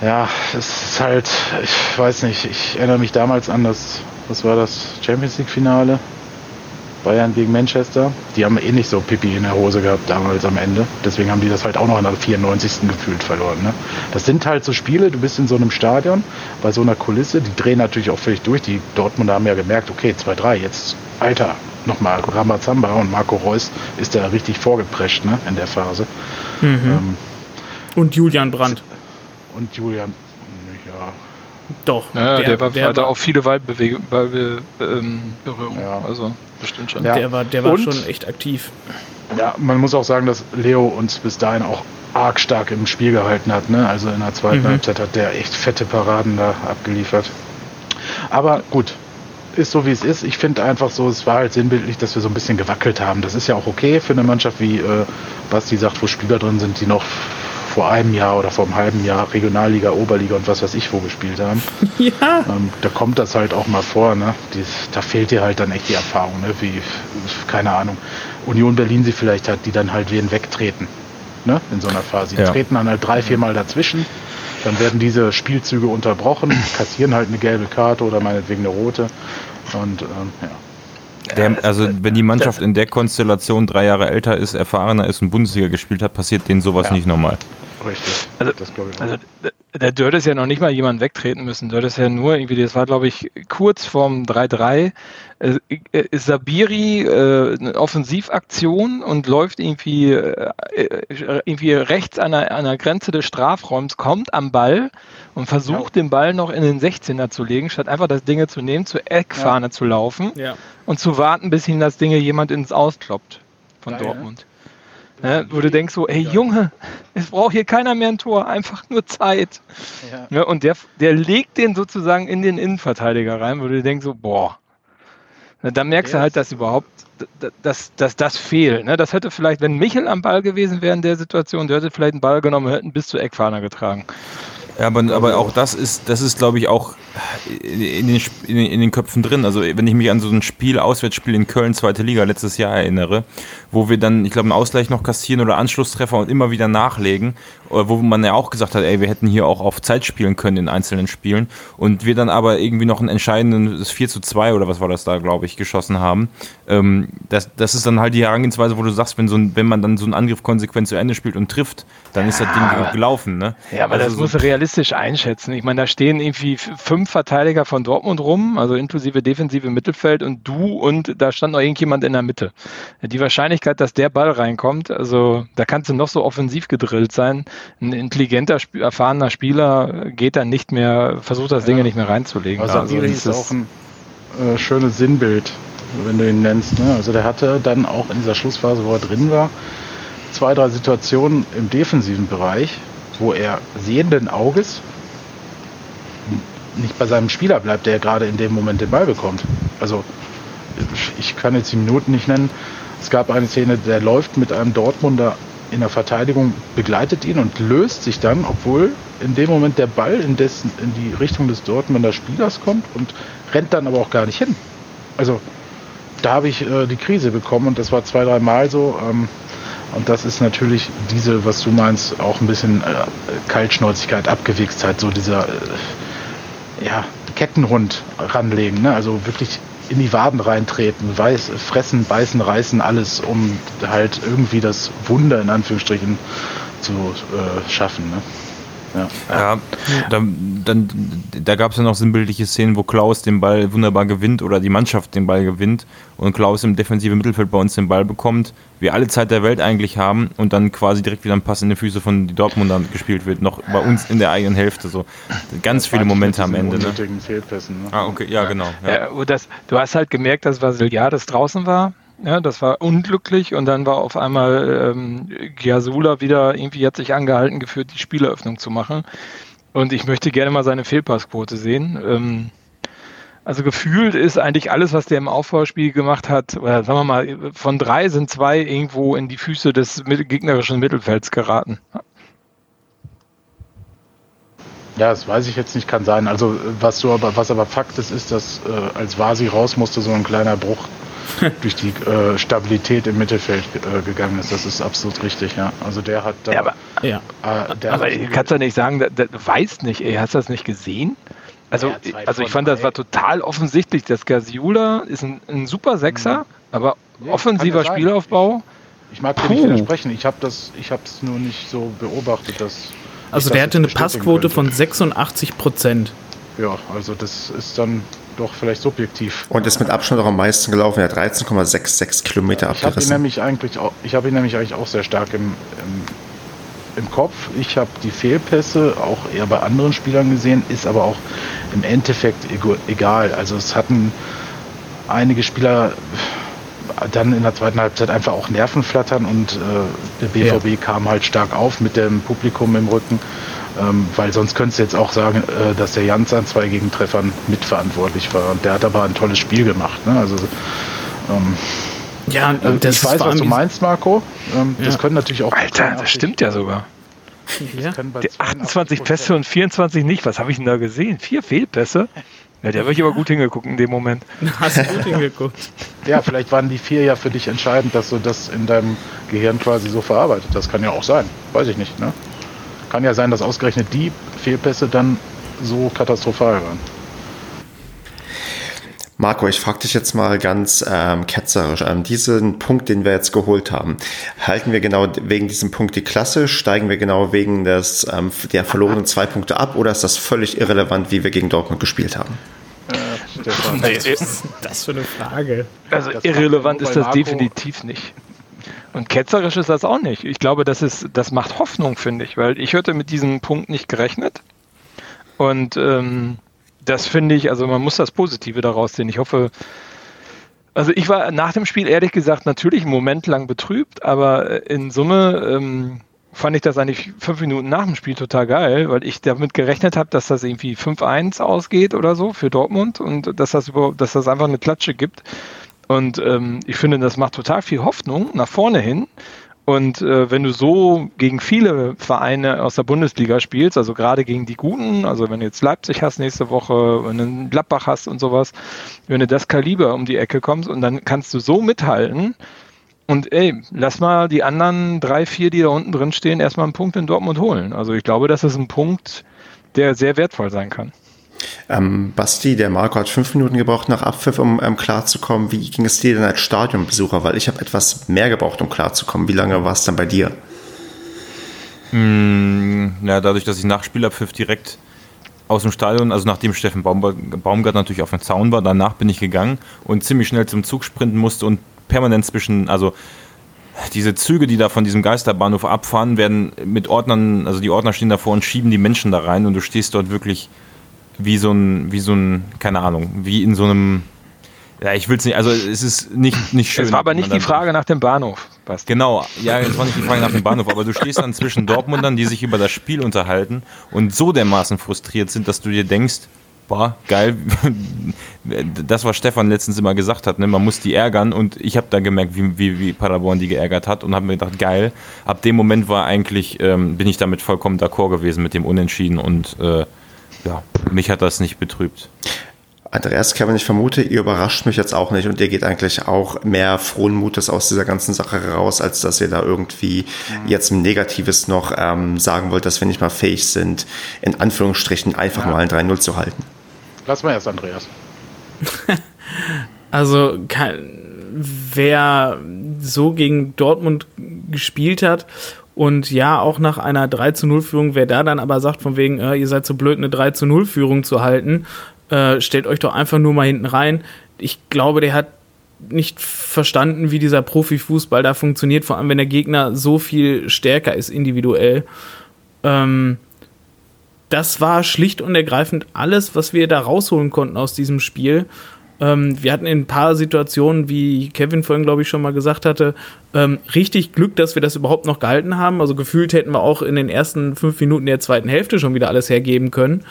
Äh, ja, es ist halt, ich weiß nicht, ich erinnere mich damals an das, was war das, Champions League Finale? Bayern gegen Manchester. Die haben eh nicht so Pipi in der Hose gehabt damals am Ende. Deswegen haben die das halt auch noch in der 94. gefühlt verloren. Ne? Das sind halt so Spiele, du bist in so einem Stadion, bei so einer Kulisse, die drehen natürlich auch völlig durch. Die Dortmunder haben ja gemerkt, okay, 2-3, jetzt, Alter, nochmal Ramazamba und Marco Reus ist da richtig vorgeprescht ne, in der Phase. Ähm, Und Julian Brandt. und Julian, ja, Doch. Ja, der, war, der, hatte auch viele Waldbewegungen, Ballbe ähm, Berührungen. Ja. Also bestimmt schon. Ja. der war, der war Und- schon echt aktiv. Ja, man muss auch sagen, dass Leo uns bis dahin auch arg stark im Spiel gehalten hat. Ne? Also in der zweiten Mhm. Halbzeit hat der echt fette Paraden da abgeliefert. Aber gut, ist so wie es ist. Ich finde einfach so, es war halt sinnbildlich, dass wir so ein bisschen gewackelt haben. Das ist ja auch okay für eine Mannschaft, wie äh, Basti sagt, wo Spieler drin sind, die noch vor einem Jahr oder vor einem halben Jahr Regionalliga, Oberliga und was weiß ich wo gespielt haben. (laughs) Ja. Ähm, da kommt das halt auch mal vor, ne? Dies, da fehlt dir halt dann echt die Erfahrung, ne? Wie, keine Ahnung, Union Berlin sie vielleicht hat, die dann halt wen wegtreten, ne? In so einer Phase. Die Ja. treten dann halt drei, vier Mal dazwischen, dann werden diese Spielzüge unterbrochen, kassieren halt eine gelbe Karte oder meinetwegen eine rote. Und ähm, ja. Der, also wenn die Mannschaft in der Konstellation drei Jahre älter ist, erfahrener ist und Bundesliga gespielt hat, passiert denen sowas Ja. nicht nochmal. Richtig. Also- das glaube ich auch. Also der Dirt ist ja noch nicht mal jemand wegtreten müssen. Dirt ist ja nur irgendwie, das war glaube ich kurz vorm 3-3. Äh, äh, Sabiri äh, eine Offensivaktion und läuft irgendwie, äh, äh, irgendwie rechts an der, an der Grenze des Strafraums, kommt am Ball und versucht den Ball noch in den 16er zu legen, statt einfach das Ding zu nehmen, zur Eckfahne zu laufen Ja. und zu warten, bis ihm das Ding jemand ins Auskloppt von Geil, Dortmund. Ne, wo du denkst so, ey Junge, es braucht hier keiner mehr ein Tor, einfach nur Zeit. Ja. Ne, und der, der legt den sozusagen in den Innenverteidiger rein, wo du denkst so, boah. Ne, da merkst du Der halt, ist- dass überhaupt, dass, dass das fehlt. Ne? Das hätte vielleicht, wenn Michel am Ball gewesen wäre in der Situation, der hätte vielleicht einen Ball genommen und hätten bis zur Eckfahne getragen. Ja, aber, aber auch das ist, das ist, glaube ich, auch in, den- in den Köpfen drin. Also wenn ich mich an so ein Spiel, Auswärtsspiel in Köln, zweite Liga letztes Jahr erinnere, wo wir dann, ich glaube, einen Ausgleich noch kassieren oder Anschlusstreffer und immer wieder nachlegen wo man ja auch gesagt hat, ey, wir hätten hier auch auf Zeit spielen können in einzelnen Spielen und wir dann aber irgendwie noch ein entscheidendes 4 zu 2 oder was war das da, glaube ich, geschossen haben. Ähm, das, das ist dann halt die Herangehensweise, wo du sagst, wenn, so ein, wenn man dann so einen Angriff konsequent zu Ende spielt und trifft, dann ist das Ding gelaufen. Ne? Ja, aber also das so, muss realistisch einschätzen. Ich meine, da stehen irgendwie fünf Verteidiger von Dortmund rum, also inklusive defensive Mittelfeld und du und da stand noch irgendjemand in der Mitte. Die Wahrscheinlichkeit, dass der Ball reinkommt, also da kannst du noch so offensiv gedrillt sein. Ein intelligenter, erfahrener Spieler geht dann nicht mehr, versucht das Ding ja. nicht mehr reinzulegen. Also, also ist auch ein äh, schönes Sinnbild, wenn du ihn nennst. Ne? Also der hatte dann auch in dieser Schlussphase, wo er drin war, zwei, drei Situationen im defensiven Bereich, wo er sehenden Auges nicht bei seinem Spieler bleibt, der gerade in dem Moment den Ball bekommt. Also ich kann jetzt die Minuten nicht nennen. Es gab eine Szene, der läuft mit einem Dortmunder in der Verteidigung, begleitet ihn und löst sich dann, obwohl in dem Moment der Ball in, dessen, in die Richtung des Dortmunder Spielers kommt und rennt dann aber auch gar nicht hin. Also da habe ich äh, die Krise bekommen und das war zwei, drei Mal so. Ähm, und das ist natürlich diese, was du meinst, auch ein bisschen äh, Kaltschnäuzigkeit, Abgewichstheit, so dieser äh, ja, Kettenhund ranlegen. Ne? Also wirklich in die Waden reintreten, weiß, fressen, beißen, reißen, alles, um halt irgendwie das Wunder in Anführungsstrichen zu äh, schaffen. Ne? Ja, ja dann, dann, da gab es ja noch sinnbildliche Szenen, wo Klaus den Ball wunderbar gewinnt oder die Mannschaft den Ball gewinnt und Klaus im defensiven Mittelfeld bei uns den Ball bekommt, wir alle Zeit der Welt eigentlich haben und dann quasi direkt wieder ein Pass in die Füße von die Dortmundern gespielt wird, noch bei uns in der eigenen Hälfte. So ganz viele Momente am Ende. Ne? Fehlpässen, ne? Ah, okay, ja, genau. Ja. ja das, du hast halt gemerkt, dass Vasiliades draußen war ja, das war unglücklich und dann war auf einmal ähm, Giasula wieder irgendwie hat sich angehalten geführt, die Spieleröffnung zu machen. Und ich möchte gerne mal seine Fehlpassquote sehen. Ähm, also gefühlt ist eigentlich alles, was der im Aufbauspiel gemacht hat, oder sagen wir mal, von drei sind zwei irgendwo in die Füße des gegnerischen Mittelfelds geraten. Ja, das weiß ich jetzt nicht, kann sein. Also was du aber, was aber Fakt ist, ist, dass äh, als Vasi raus musste, so ein kleiner Bruch (laughs) durch die äh, Stabilität im Mittelfeld äh, gegangen ist. Das ist absolut richtig, ja. Also der hat da. Ja, aber, ja. Äh, aber kannst du nicht sagen, der, der weiß nicht, ey, hast du das nicht gesehen? Also, ja, also ich fand, das war total offensichtlich. Das Gaziula ist ein, ein super Sechser, mhm. aber ja, offensiver Spielaufbau. Ich, ich mag dir nicht widersprechen. Ich habe das, ich habe es nur nicht so beobachtet, dass. Also der hatte eine Passquote könnte. von 86 Prozent. Ja, also das ist dann doch vielleicht subjektiv. Und ist mit Abstand auch am meisten gelaufen. Er hat 13,66 Kilometer ja, abgerissen. Ich habe ihn nämlich eigentlich auch, ich habe ihn nämlich eigentlich auch sehr stark im, im, im Kopf. Ich habe die Fehlpässe auch eher bei anderen Spielern gesehen, ist aber auch im Endeffekt egal. Also es hatten einige Spieler dann in der zweiten Halbzeit einfach auch Nerven flattern und äh, der BVB ja. kam halt stark auf mit dem Publikum im Rücken. Ähm, weil sonst könntest du jetzt auch sagen, äh, dass der Jans an zwei Gegentreffern mitverantwortlich war. Und der hat aber ein tolles Spiel gemacht. Ne? Also, ähm, ja, das ich weiß, was du meinst, Marco. Ähm, ja. Das können natürlich auch. Alter, das stimmt ja sogar. Ja. Die 28 Pässe und 24 nicht. Was habe ich denn da gesehen? Vier Fehlpässe? Ja, der habe ich aber gut hingeguckt in dem Moment. Hast du gut hingeguckt. Ja, vielleicht waren die vier ja für dich entscheidend, dass du das in deinem Gehirn quasi so verarbeitet. Das kann ja auch sein. Weiß ich nicht, ne? Kann ja sein, dass ausgerechnet die Fehlpässe dann so katastrophal waren. Marco, ich frage dich jetzt mal ganz ähm, ketzerisch an diesen Punkt, den wir jetzt geholt haben. Halten wir genau wegen diesem Punkt die Klasse? Steigen wir genau wegen des, ähm, der verlorenen zwei Punkte ab? Oder ist das völlig irrelevant, wie wir gegen Dortmund gespielt haben? Äh, was (laughs) ist das für eine Frage? Also irrelevant ist das definitiv nicht. Und ketzerisch ist das auch nicht. Ich glaube, das ist, das macht Hoffnung, finde ich, weil ich hätte mit diesem Punkt nicht gerechnet. Und ähm, das finde ich, also man muss das Positive daraus sehen. Ich hoffe, also ich war nach dem Spiel ehrlich gesagt natürlich einen Moment lang betrübt, aber in Summe ähm, fand ich das eigentlich fünf Minuten nach dem Spiel total geil, weil ich damit gerechnet habe, dass das irgendwie 5-1 ausgeht oder so für Dortmund und dass das überhaupt, dass das einfach eine Klatsche gibt. Und ähm, ich finde, das macht total viel Hoffnung nach vorne hin. Und äh, wenn du so gegen viele Vereine aus der Bundesliga spielst, also gerade gegen die Guten, also wenn du jetzt Leipzig hast nächste Woche, wenn du Gladbach hast und sowas, wenn du das Kaliber um die Ecke kommst und dann kannst du so mithalten, Und ey, lass mal die anderen drei, vier, die da unten drin stehen, erstmal einen Punkt in Dortmund holen. Also ich glaube, das ist ein Punkt, der sehr wertvoll sein kann. Ähm, Basti, der Marco hat fünf Minuten gebraucht nach Abpfiff, um ähm, klarzukommen. Wie ging es dir denn als Stadionbesucher? Weil ich habe etwas mehr gebraucht, um klarzukommen. Wie lange war es dann bei dir? Mm, ja, dadurch, dass ich nach Spielabpfiff direkt aus dem Stadion, also nachdem Steffen Baumgart natürlich auf dem Zaun war, danach bin ich gegangen und ziemlich schnell zum Zug sprinten musste und permanent zwischen, also diese Züge, die da von diesem Geisterbahnhof abfahren, werden mit Ordnern, also die Ordner stehen davor und schieben die Menschen da rein und du stehst dort wirklich wie so ein, wie so ein, keine Ahnung, wie in so einem, ja, ich will es nicht, also es ist nicht, nicht schön. Es war aber nicht die Frage nach dem Bahnhof. Basti. Genau, ja, es war nicht die Frage nach dem Bahnhof, aber du stehst dann zwischen Dortmundern, die sich über das Spiel unterhalten und so dermaßen frustriert sind, dass du dir denkst, boah, geil, (laughs) das, was Stefan letztens immer gesagt hat, ne, man muss die ärgern und ich habe da gemerkt, wie, wie, wie Paderborn die geärgert hat und habe mir gedacht, geil, ab dem Moment war eigentlich, ähm, bin ich damit vollkommen d'accord gewesen mit dem Unentschieden und äh, ja, mich hat das nicht betrübt. Andreas, Kevin, ich vermute, ihr überrascht mich jetzt auch nicht und ihr geht eigentlich auch mehr frohen Mutes aus dieser ganzen Sache raus, als dass ihr da irgendwie mhm. jetzt ein Negatives noch ähm, sagen wollt, dass wir nicht mal fähig sind, in Anführungsstrichen einfach ja. mal ein 3-0 zu halten. Lass mal erst, Andreas. (laughs) also, wer so gegen Dortmund gespielt hat und ja, auch nach einer 3 0 Führung, wer da dann aber sagt, von wegen, äh, ihr seid so blöd, eine 3 0 Führung zu halten, äh, stellt euch doch einfach nur mal hinten rein. Ich glaube, der hat nicht verstanden, wie dieser Profifußball da funktioniert, vor allem wenn der Gegner so viel stärker ist individuell. Ähm, das war schlicht und ergreifend alles, was wir da rausholen konnten aus diesem Spiel. Ähm, wir hatten in ein paar Situationen, wie Kevin vorhin, glaube ich, schon mal gesagt hatte, ähm, richtig Glück, dass wir das überhaupt noch gehalten haben. Also gefühlt hätten wir auch in den ersten fünf Minuten der zweiten Hälfte schon wieder alles hergeben können.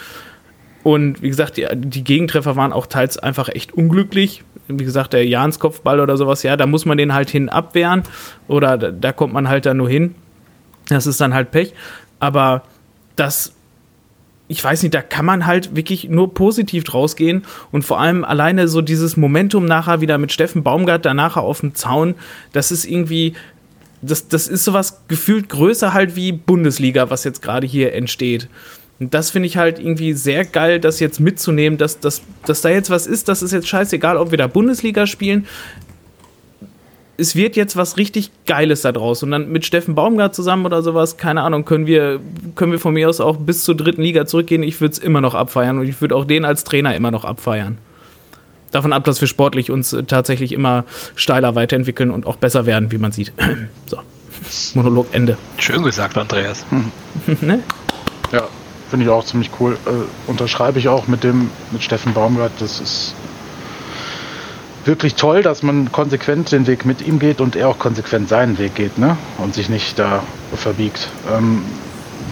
Und wie gesagt, die, die Gegentreffer waren auch teils einfach echt unglücklich. Wie gesagt, der Jans Kopfball oder sowas, ja, da muss man den halt hin abwehren oder da, da kommt man halt dann nur hin. Das ist dann halt Pech. Aber das ich weiß nicht, da kann man halt wirklich nur positiv draus gehen und vor allem alleine so dieses Momentum nachher wieder mit Steffen Baumgart danach auf dem Zaun, das ist irgendwie, das, das ist sowas gefühlt größer halt wie Bundesliga, was jetzt gerade hier entsteht. Und das finde ich halt irgendwie sehr geil, das jetzt mitzunehmen, dass, dass, dass da jetzt was ist. Das ist jetzt scheißegal, ob wir da Bundesliga spielen. Es wird jetzt was richtig Geiles da draus. Und dann mit Steffen Baumgart zusammen oder sowas, keine Ahnung, können wir, können wir von mir aus auch bis zur dritten Liga zurückgehen. Ich würde es immer noch abfeiern und ich würde auch den als Trainer immer noch abfeiern. Davon ab, dass wir sportlich uns tatsächlich immer steiler weiterentwickeln und auch besser werden, wie man sieht. (clears throat) so. Monolog Ende. Schön gesagt, Andreas. (laughs) ne? Ja, Finde ich auch ziemlich cool. Äh, unterschreibe ich auch mit dem, mit Steffen Baumgart. Das ist wirklich toll, dass man konsequent den Weg mit ihm geht und er auch konsequent seinen Weg geht, ne? Und sich nicht da verbiegt. Ähm,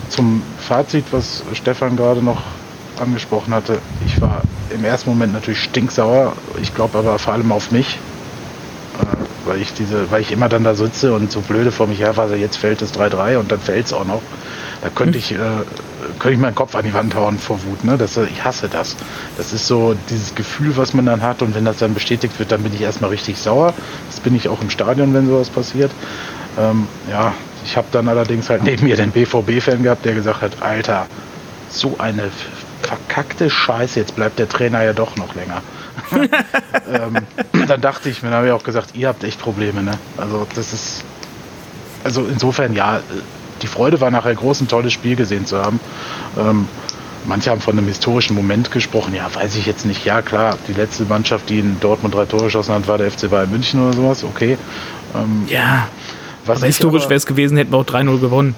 zum Fazit, was Stefan gerade noch angesprochen hatte, ich war im ersten Moment natürlich stinksauer. Ich glaube aber vor allem auf mich, äh, weil ich diese, weil ich immer dann da sitze und so blöde vor mich herfasse, jetzt fällt es 3-3 und dann fällt es auch noch. Da könnte hm. ich äh, könnte ich meinen Kopf an die Wand hauen vor Wut. Ne? Das, ich hasse das. Das ist so dieses Gefühl, was man dann hat. Und wenn das dann bestätigt wird, dann bin ich erstmal richtig sauer. Das bin ich auch im Stadion, wenn sowas passiert. Ähm, ja, ich habe dann allerdings halt neben mir den BVB-Fan gehabt, der gesagt hat, Alter, so eine verkackte Scheiße, jetzt bleibt der Trainer ja doch noch länger. (laughs) ähm, dann dachte ich mir, dann habe ich auch gesagt, ihr habt echt Probleme. Ne? Also das ist, also insofern ja, die Freude war nachher groß, ein tolles Spiel gesehen zu haben. Ähm, manche haben von einem historischen Moment gesprochen. Ja, weiß ich jetzt nicht. Ja, klar, die letzte Mannschaft, die in Dortmund drei Tore geschossen hat, war der FC Bayern München oder sowas. Okay. Ähm, ja. Was aber historisch wäre es gewesen, hätten wir auch 3-0 gewonnen.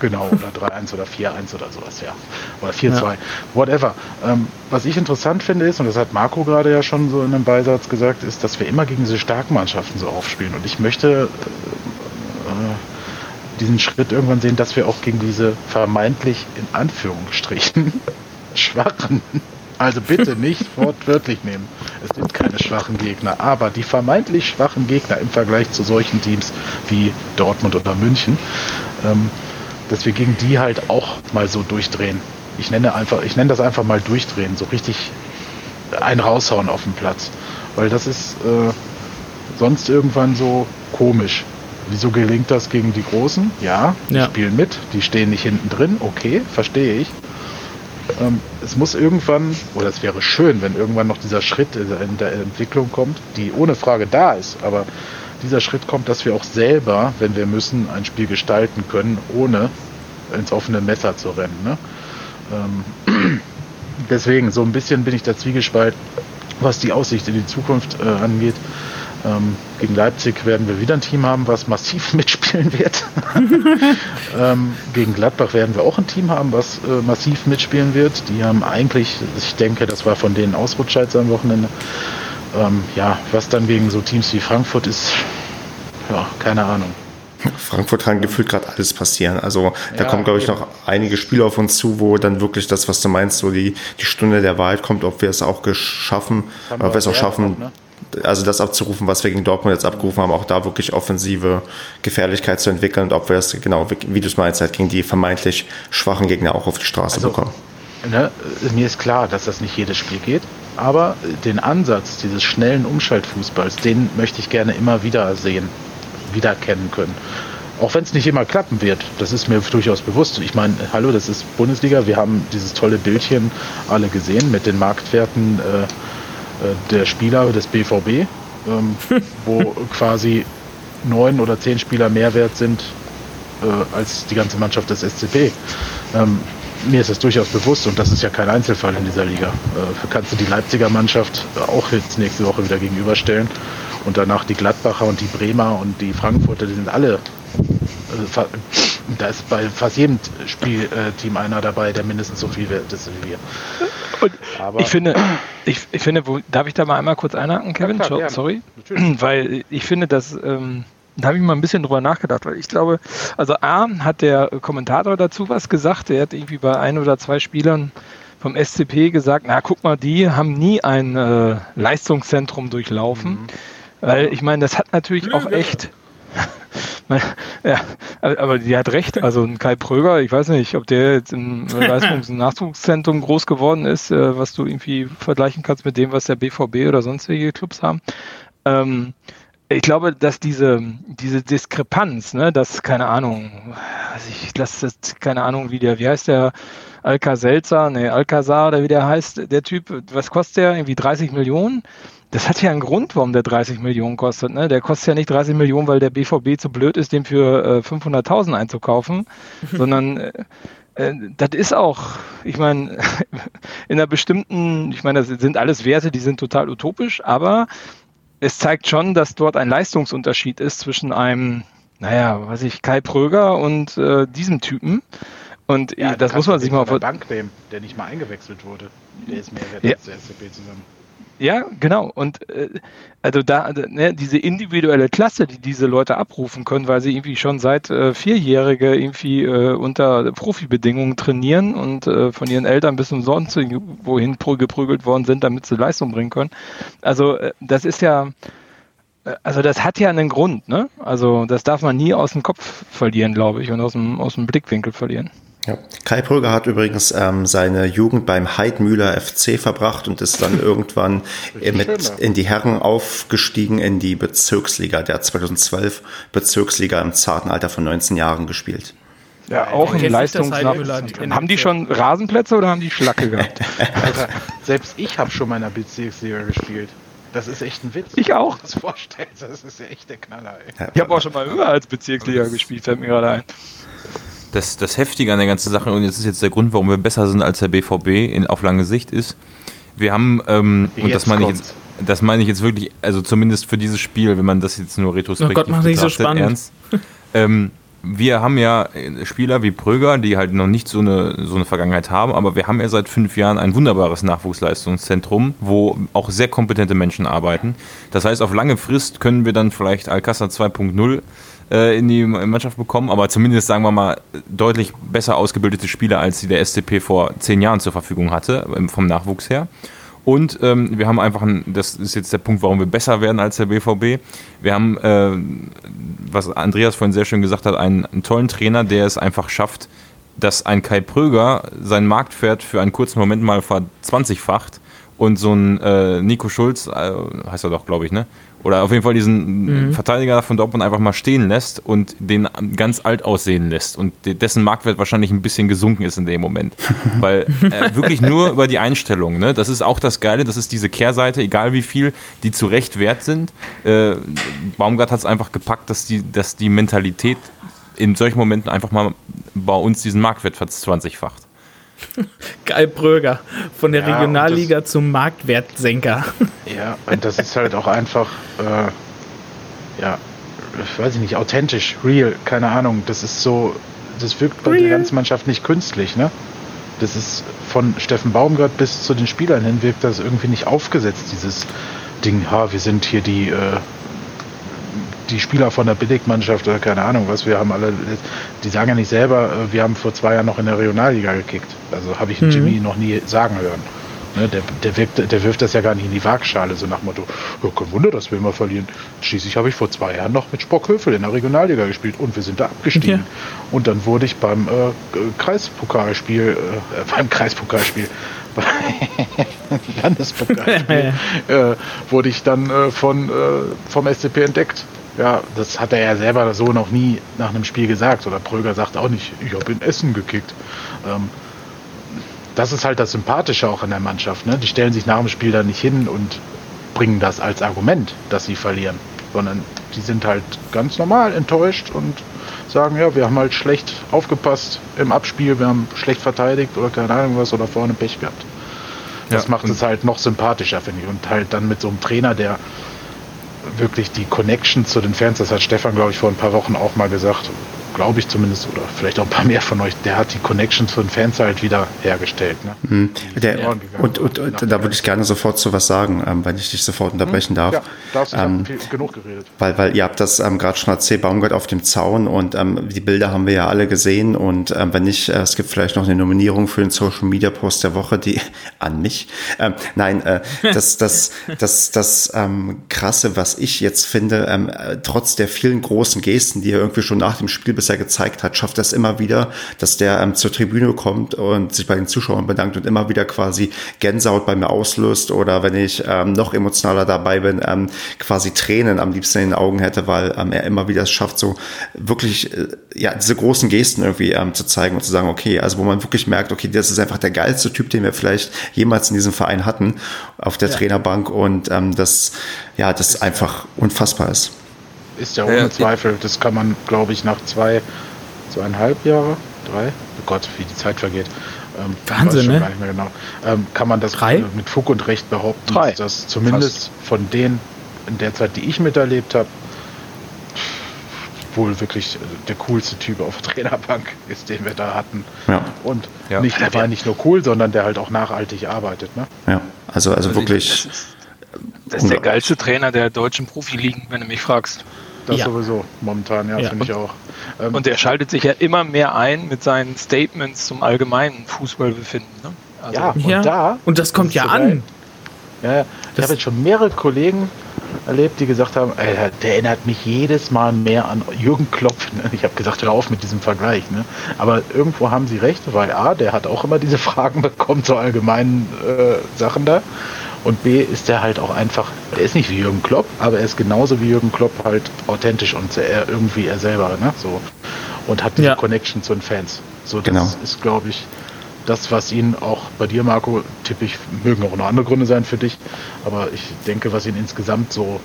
Genau, oder 3-1 oder 4-1 oder sowas, ja. Oder 4-2, ja. whatever. Ähm, was ich interessant finde ist, und das hat Marco gerade ja schon so in einem Beisatz gesagt, ist, dass wir immer gegen diese starken Mannschaften so aufspielen. Und ich möchte äh, äh, diesen Schritt irgendwann sehen, dass wir auch gegen diese vermeintlich in Anführungsstrichen (laughs) schwachen, also bitte nicht (laughs) wortwörtlich nehmen. Es sind keine schwachen Gegner, aber die vermeintlich schwachen Gegner im Vergleich zu solchen Teams wie Dortmund oder München, ähm, dass wir gegen die halt auch mal so durchdrehen. Ich nenne einfach, ich nenne das einfach mal durchdrehen, so richtig ein raushauen auf dem Platz, weil das ist äh, sonst irgendwann so komisch. Wieso gelingt das gegen die Großen? Ja, die Ja. spielen mit, die stehen nicht hinten drin, okay, verstehe ich. Ähm, es muss irgendwann, oder es wäre schön, wenn irgendwann noch dieser Schritt in der Entwicklung kommt, die ohne Frage da ist, aber dieser Schritt kommt, dass wir auch selber, wenn wir müssen, ein Spiel gestalten können, ohne ins offene Messer zu rennen. Ne? Ähm, (clears throat) deswegen, so ein bisschen bin ich da zwiegespalten, was die Aussicht in die Zukunft äh, angeht. Ähm, gegen Leipzig werden wir wieder ein Team haben, was massiv (laughs) mitspielen wird. (laughs) ähm, gegen Gladbach werden wir auch ein Team haben, was äh, massiv mitspielen wird. Die haben eigentlich, ich denke, das war von denen Ausrutscher jetzt am Wochenende. Ähm, ja, was dann gegen so Teams wie Frankfurt ist, ja, keine Ahnung. Frankfurt kann gefühlt gerade alles passieren. Also da Ja, kommen, glaube ich, eben. noch einige Spiele auf uns zu, wo dann wirklich das, was du meinst, so die, die Stunde der Wahrheit kommt, ob wir es auch geschaffen, ob wir es auch schaffen, auch, ne? Also das abzurufen, was wir gegen Dortmund jetzt abgerufen haben, auch da wirklich offensive Gefährlichkeit zu entwickeln und ob wir es, genau, wie, du es meinst, halt gegen die vermeintlich schwachen Gegner auch auf die Straße Also, bekommen. Ne, mir ist klar, dass das nicht jedes Spiel geht, aber den Ansatz dieses schnellen Umschaltfußballs, den möchte ich gerne immer wieder sehen, wiedererkennen können. Auch wenn es nicht immer klappen wird, das ist mir durchaus bewusst. Ich meine, hallo, das ist Bundesliga, wir haben dieses tolle Bildchen alle gesehen mit den Marktwerten äh, der Spieler des BVB, ähm, (laughs) wo quasi neun oder zehn Spieler mehr wert sind äh, als die ganze Mannschaft des SCP. Ähm, mir ist das durchaus bewusst und das ist ja kein Einzelfall in dieser Liga. Äh, kannst du die Leipziger Mannschaft auch jetzt nächste Woche wieder gegenüberstellen und danach die Gladbacher und die Bremer und die Frankfurter, die sind alle. Äh, da ist bei fast jedem Spielteam einer dabei, der mindestens so viel wert ist wie wir. Und Aber- ich finde, ich, ich finde, wo, darf ich da mal einmal kurz einhaken, Kevin? klar, So- gerne. Sorry. Natürlich. (clears throat) Weil ich finde, dass, ähm, da habe ich mal ein bisschen drüber nachgedacht, weil ich glaube, also A, hat der Kommentator dazu was gesagt, der hat irgendwie bei ein oder zwei Spielern vom SCP gesagt, na guck mal, die haben nie ein äh, Leistungszentrum durchlaufen. Weil ich meine, das hat natürlich auch echt. Ja, aber die hat recht. Also ein Kai Pröger, ich weiß nicht, ob der jetzt im Leistungs- und (laughs) Nachwuchszentrum groß geworden ist, äh, was du irgendwie vergleichen kannst mit dem, was der BVB oder sonstige Clubs haben. Ähm, ich glaube, dass diese, diese Diskrepanz, ne, dass, keine Ahnung, also ich lasse das, keine Ahnung, wie der, wie heißt der, Alcacelsa, ne, Alcazar oder wie der heißt, der Typ, was kostet der? Irgendwie 30 Millionen? Das hat ja einen Grund, warum der 30 Millionen kostet. Ne? Der kostet ja nicht 30 Millionen, weil der BVB zu blöd ist, den für äh, 500.000 einzukaufen, (laughs) sondern äh, äh, das ist auch, ich meine, (laughs) in einer bestimmten, ich meine, das sind alles Werte, die sind total utopisch, aber es zeigt schon, dass dort ein Leistungsunterschied ist zwischen einem, naja, weiß ich, Kai Pröger und äh, diesem Typen. Und Ja, das muss man sich mal vor der Bank nehmen, der nicht mal eingewechselt wurde. Der ist mehr wert Ja. als der SCP zusammen. Ja, genau. Und äh, also da, ne, diese individuelle Klasse, die diese Leute abrufen können, weil sie irgendwie schon seit äh, Vierjährige irgendwie äh, unter Profibedingungen trainieren und äh, von ihren Eltern bis zum sonst wohin prü- geprügelt worden sind, damit sie Leistung bringen können. Also äh, das ist ja, äh, also das hat ja einen Grund, ne? Also das darf man nie aus dem Kopf verlieren, glaube ich, und aus dem, aus dem Blickwinkel verlieren. Ja. Kai Pröger hat übrigens ähm, seine Jugend beim Heidmühler FC verbracht und ist dann (laughs) irgendwann äh, mit in die Herren aufgestiegen in die Bezirksliga. Der hat 2012 Bezirksliga im zarten Alter von 19 Jahren gespielt. Ja, auch in Haben die schon Rasenplätze oder haben die Schlacke gehabt? (laughs) Alter, selbst ich habe schon mal in der Bezirksliga gespielt. Das ist echt ein Witz. Ich auch. Das vorstellst, das ist ja echt der Knaller, ey. Ja, Ich habe auch schon mal höher als Bezirksliga gespielt, fällt mir gerade ein. Das, das Heftige an der ganzen Sache, und jetzt ist jetzt der Grund, warum wir besser sind als der BVB in, auf lange Sicht, ist, wir haben, ähm, und das meine ich jetzt, das meine ich jetzt wirklich, also zumindest für dieses Spiel, wenn man das jetzt nur retrospektiv Oh Gott, mach nicht so spannend. ernst. Ähm, wir haben ja äh, Spieler wie Pröger, die halt noch nicht so eine, so eine Vergangenheit haben, aber wir haben ja seit fünf Jahren ein wunderbares Nachwuchsleistungszentrum, wo auch sehr kompetente Menschen arbeiten. Das heißt, auf lange Frist können wir dann vielleicht Alcázar 2.0 äh, in die Mannschaft bekommen, aber zumindest, sagen wir mal, deutlich besser ausgebildete Spieler, als die der SCP vor zehn Jahren zur Verfügung hatte, ähm, vom Nachwuchs her. Und ähm, wir haben einfach, ein, das ist jetzt der Punkt, warum wir besser werden als der BVB. Wir haben, äh, was Andreas vorhin sehr schön gesagt hat, einen, einen tollen Trainer, der es einfach schafft, dass ein Kai Pröger seinen Marktwert für einen kurzen Moment mal verzwanzigfacht und so ein äh, Nico Schulz, äh, heißt er doch, glaube ich, ne? Oder auf jeden Fall diesen mhm. Verteidiger von Dortmund einfach mal stehen lässt und den ganz alt aussehen lässt und dessen Marktwert wahrscheinlich ein bisschen gesunken ist in dem Moment. (laughs) Weil äh, wirklich nur über die Einstellung, ne? Das ist auch das Geile, das ist diese Kehrseite, egal wie viel die zu Recht wert sind. Äh, Baumgart hat es einfach gepackt, dass die, dass die Mentalität in solchen Momenten einfach mal bei uns diesen Marktwert verzwanzigfacht. (laughs) Geil Bröger. Von der ja, Regionalliga zum Marktwertsenker. (laughs) Ja, und das ist halt auch einfach, äh, ja, ich weiß nicht, authentisch, real, keine Ahnung. Das ist so, das wirkt bei real. der ganzen Mannschaft nicht künstlich, ne? Das ist von Steffen Baumgart bis zu den Spielern hin wirkt das irgendwie nicht aufgesetzt, dieses Ding, ha, wir sind hier die, äh, die Spieler von der Billigmannschaft oder keine Ahnung was, wir haben alle, die sagen ja nicht selber, äh, wir haben vor zwei Jahren noch in der Regionalliga gekickt. Also habe ich mhm. Jimmy noch nie sagen hören. Ne, der, der, wirkt, der wirft das ja gar nicht in die Waagschale, so nach dem Motto, ja, kein Wunder, dass wir immer verlieren. Schließlich habe ich vor zwei Jahren noch mit Spockhöfel in der Regionalliga gespielt und wir sind da abgestiegen. Ja. Und dann wurde ich beim äh, Kreispokalspiel, äh, (laughs) beim Kreispokalspiel, (laughs) Landespokalspiel, (laughs) äh, wurde ich dann äh, von, äh, vom SCP entdeckt. Ja, das hat er ja selber so noch nie nach einem Spiel gesagt. Oder Pröger sagt auch nicht, ich habe in Essen gekickt. Ähm, das ist halt das Sympathische auch in der Mannschaft. Ne? Die stellen sich nach dem Spiel da nicht hin und bringen das als Argument, dass sie verlieren. Sondern die sind halt ganz normal enttäuscht und sagen, ja, wir haben halt schlecht aufgepasst im Abspiel, wir haben schlecht verteidigt oder keine Ahnung was oder vorne Pech gehabt. Das ja, macht es halt noch sympathischer, finde ich. Und halt dann mit so einem Trainer, der wirklich die Connection zu den Fans, das hat Stefan, glaube ich, vor ein paar Wochen auch mal gesagt, glaube ich zumindest, oder vielleicht auch ein paar mehr von euch, der hat die Connection zu den Fans halt wieder hergestellt. Ne? Mhm. Der, und, und, und da würde ich gerne sofort zu was sagen, ähm, wenn ich dich sofort unterbrechen darf. Ja, darfst du, ähm, viel, genug geredet. Weil, weil ihr habt das ähm, gerade schon erzählt, Baumgart auf dem Zaun und ähm, die Bilder haben wir ja alle gesehen und ähm, wenn nicht, äh, es gibt vielleicht noch eine Nominierung für den Social Media Post der Woche, die (laughs) an mich. Ähm, nein, äh, das, das, das, das ähm, krasse, was ich jetzt finde, ähm, äh, trotz der vielen großen Gesten, die er irgendwie schon nach dem Spiel bis bisher gezeigt hat, schafft das immer wieder, dass der ähm, zur Tribüne kommt und sich bei den Zuschauern bedankt und immer wieder quasi Gänsehaut bei mir auslöst oder wenn ich ähm, noch emotionaler dabei bin, ähm, quasi Tränen am liebsten in den Augen hätte, weil ähm, er immer wieder es schafft, so wirklich äh, ja diese großen Gesten irgendwie ähm, zu zeigen und zu sagen, okay, also wo man wirklich merkt, okay, das ist einfach der geilste Typ, den wir vielleicht jemals in diesem Verein hatten auf der ja. Trainerbank und ähm, das ja, das einfach unfassbar ist ist ja ohne ja, Zweifel. Das kann man, glaube ich, nach zwei, zweieinhalb Jahre, drei, oh Gott, wie die Zeit vergeht. Ähm, Wahnsinn, ne? Gar nicht mehr genau. Ähm, kann man das drei? mit Fug und Recht behaupten, drei. dass zumindest Fast. von denen in der Zeit, die ich miterlebt habe, wohl wirklich der coolste Typ auf der (laughs) Trainerbank ist, den wir da hatten. Ja. Und ja. nicht, der war nicht nur cool, sondern der halt auch nachhaltig arbeitet. Ne? Ja, also, also, also wirklich. Das ist, das ist der geilste Trainer der deutschen Profiligen, wenn du mich fragst. Das ja. sowieso, momentan, ja, ja. finde ich auch. Ähm, und er schaltet sich ja immer mehr ein mit seinen Statements zum allgemeinen Fußballbefinden. Ne? Also ja, und ja. da. Und das kommt das ja so an. Ja, ich habe jetzt schon mehrere Kollegen erlebt, die gesagt haben, ey, der erinnert mich jedes Mal mehr an Jürgen Klopp. Ne? Ich habe gesagt, hör auf mit diesem Vergleich. Ne? Aber irgendwo haben sie recht, weil A, der hat auch immer diese Fragen bekommen zu allgemeinen äh, Sachen da. Und B ist er halt auch einfach, er ist nicht wie Jürgen Klopp, aber er ist genauso wie Jürgen Klopp halt authentisch und er irgendwie er selber, ne? So. Und hat diese ja. Connection zu den Fans. So, das genau. ist, glaube ich, das, was ihn auch bei dir, Marco, tippe ich, mögen auch noch andere Gründe sein für dich, aber ich denke, was ihn insgesamt so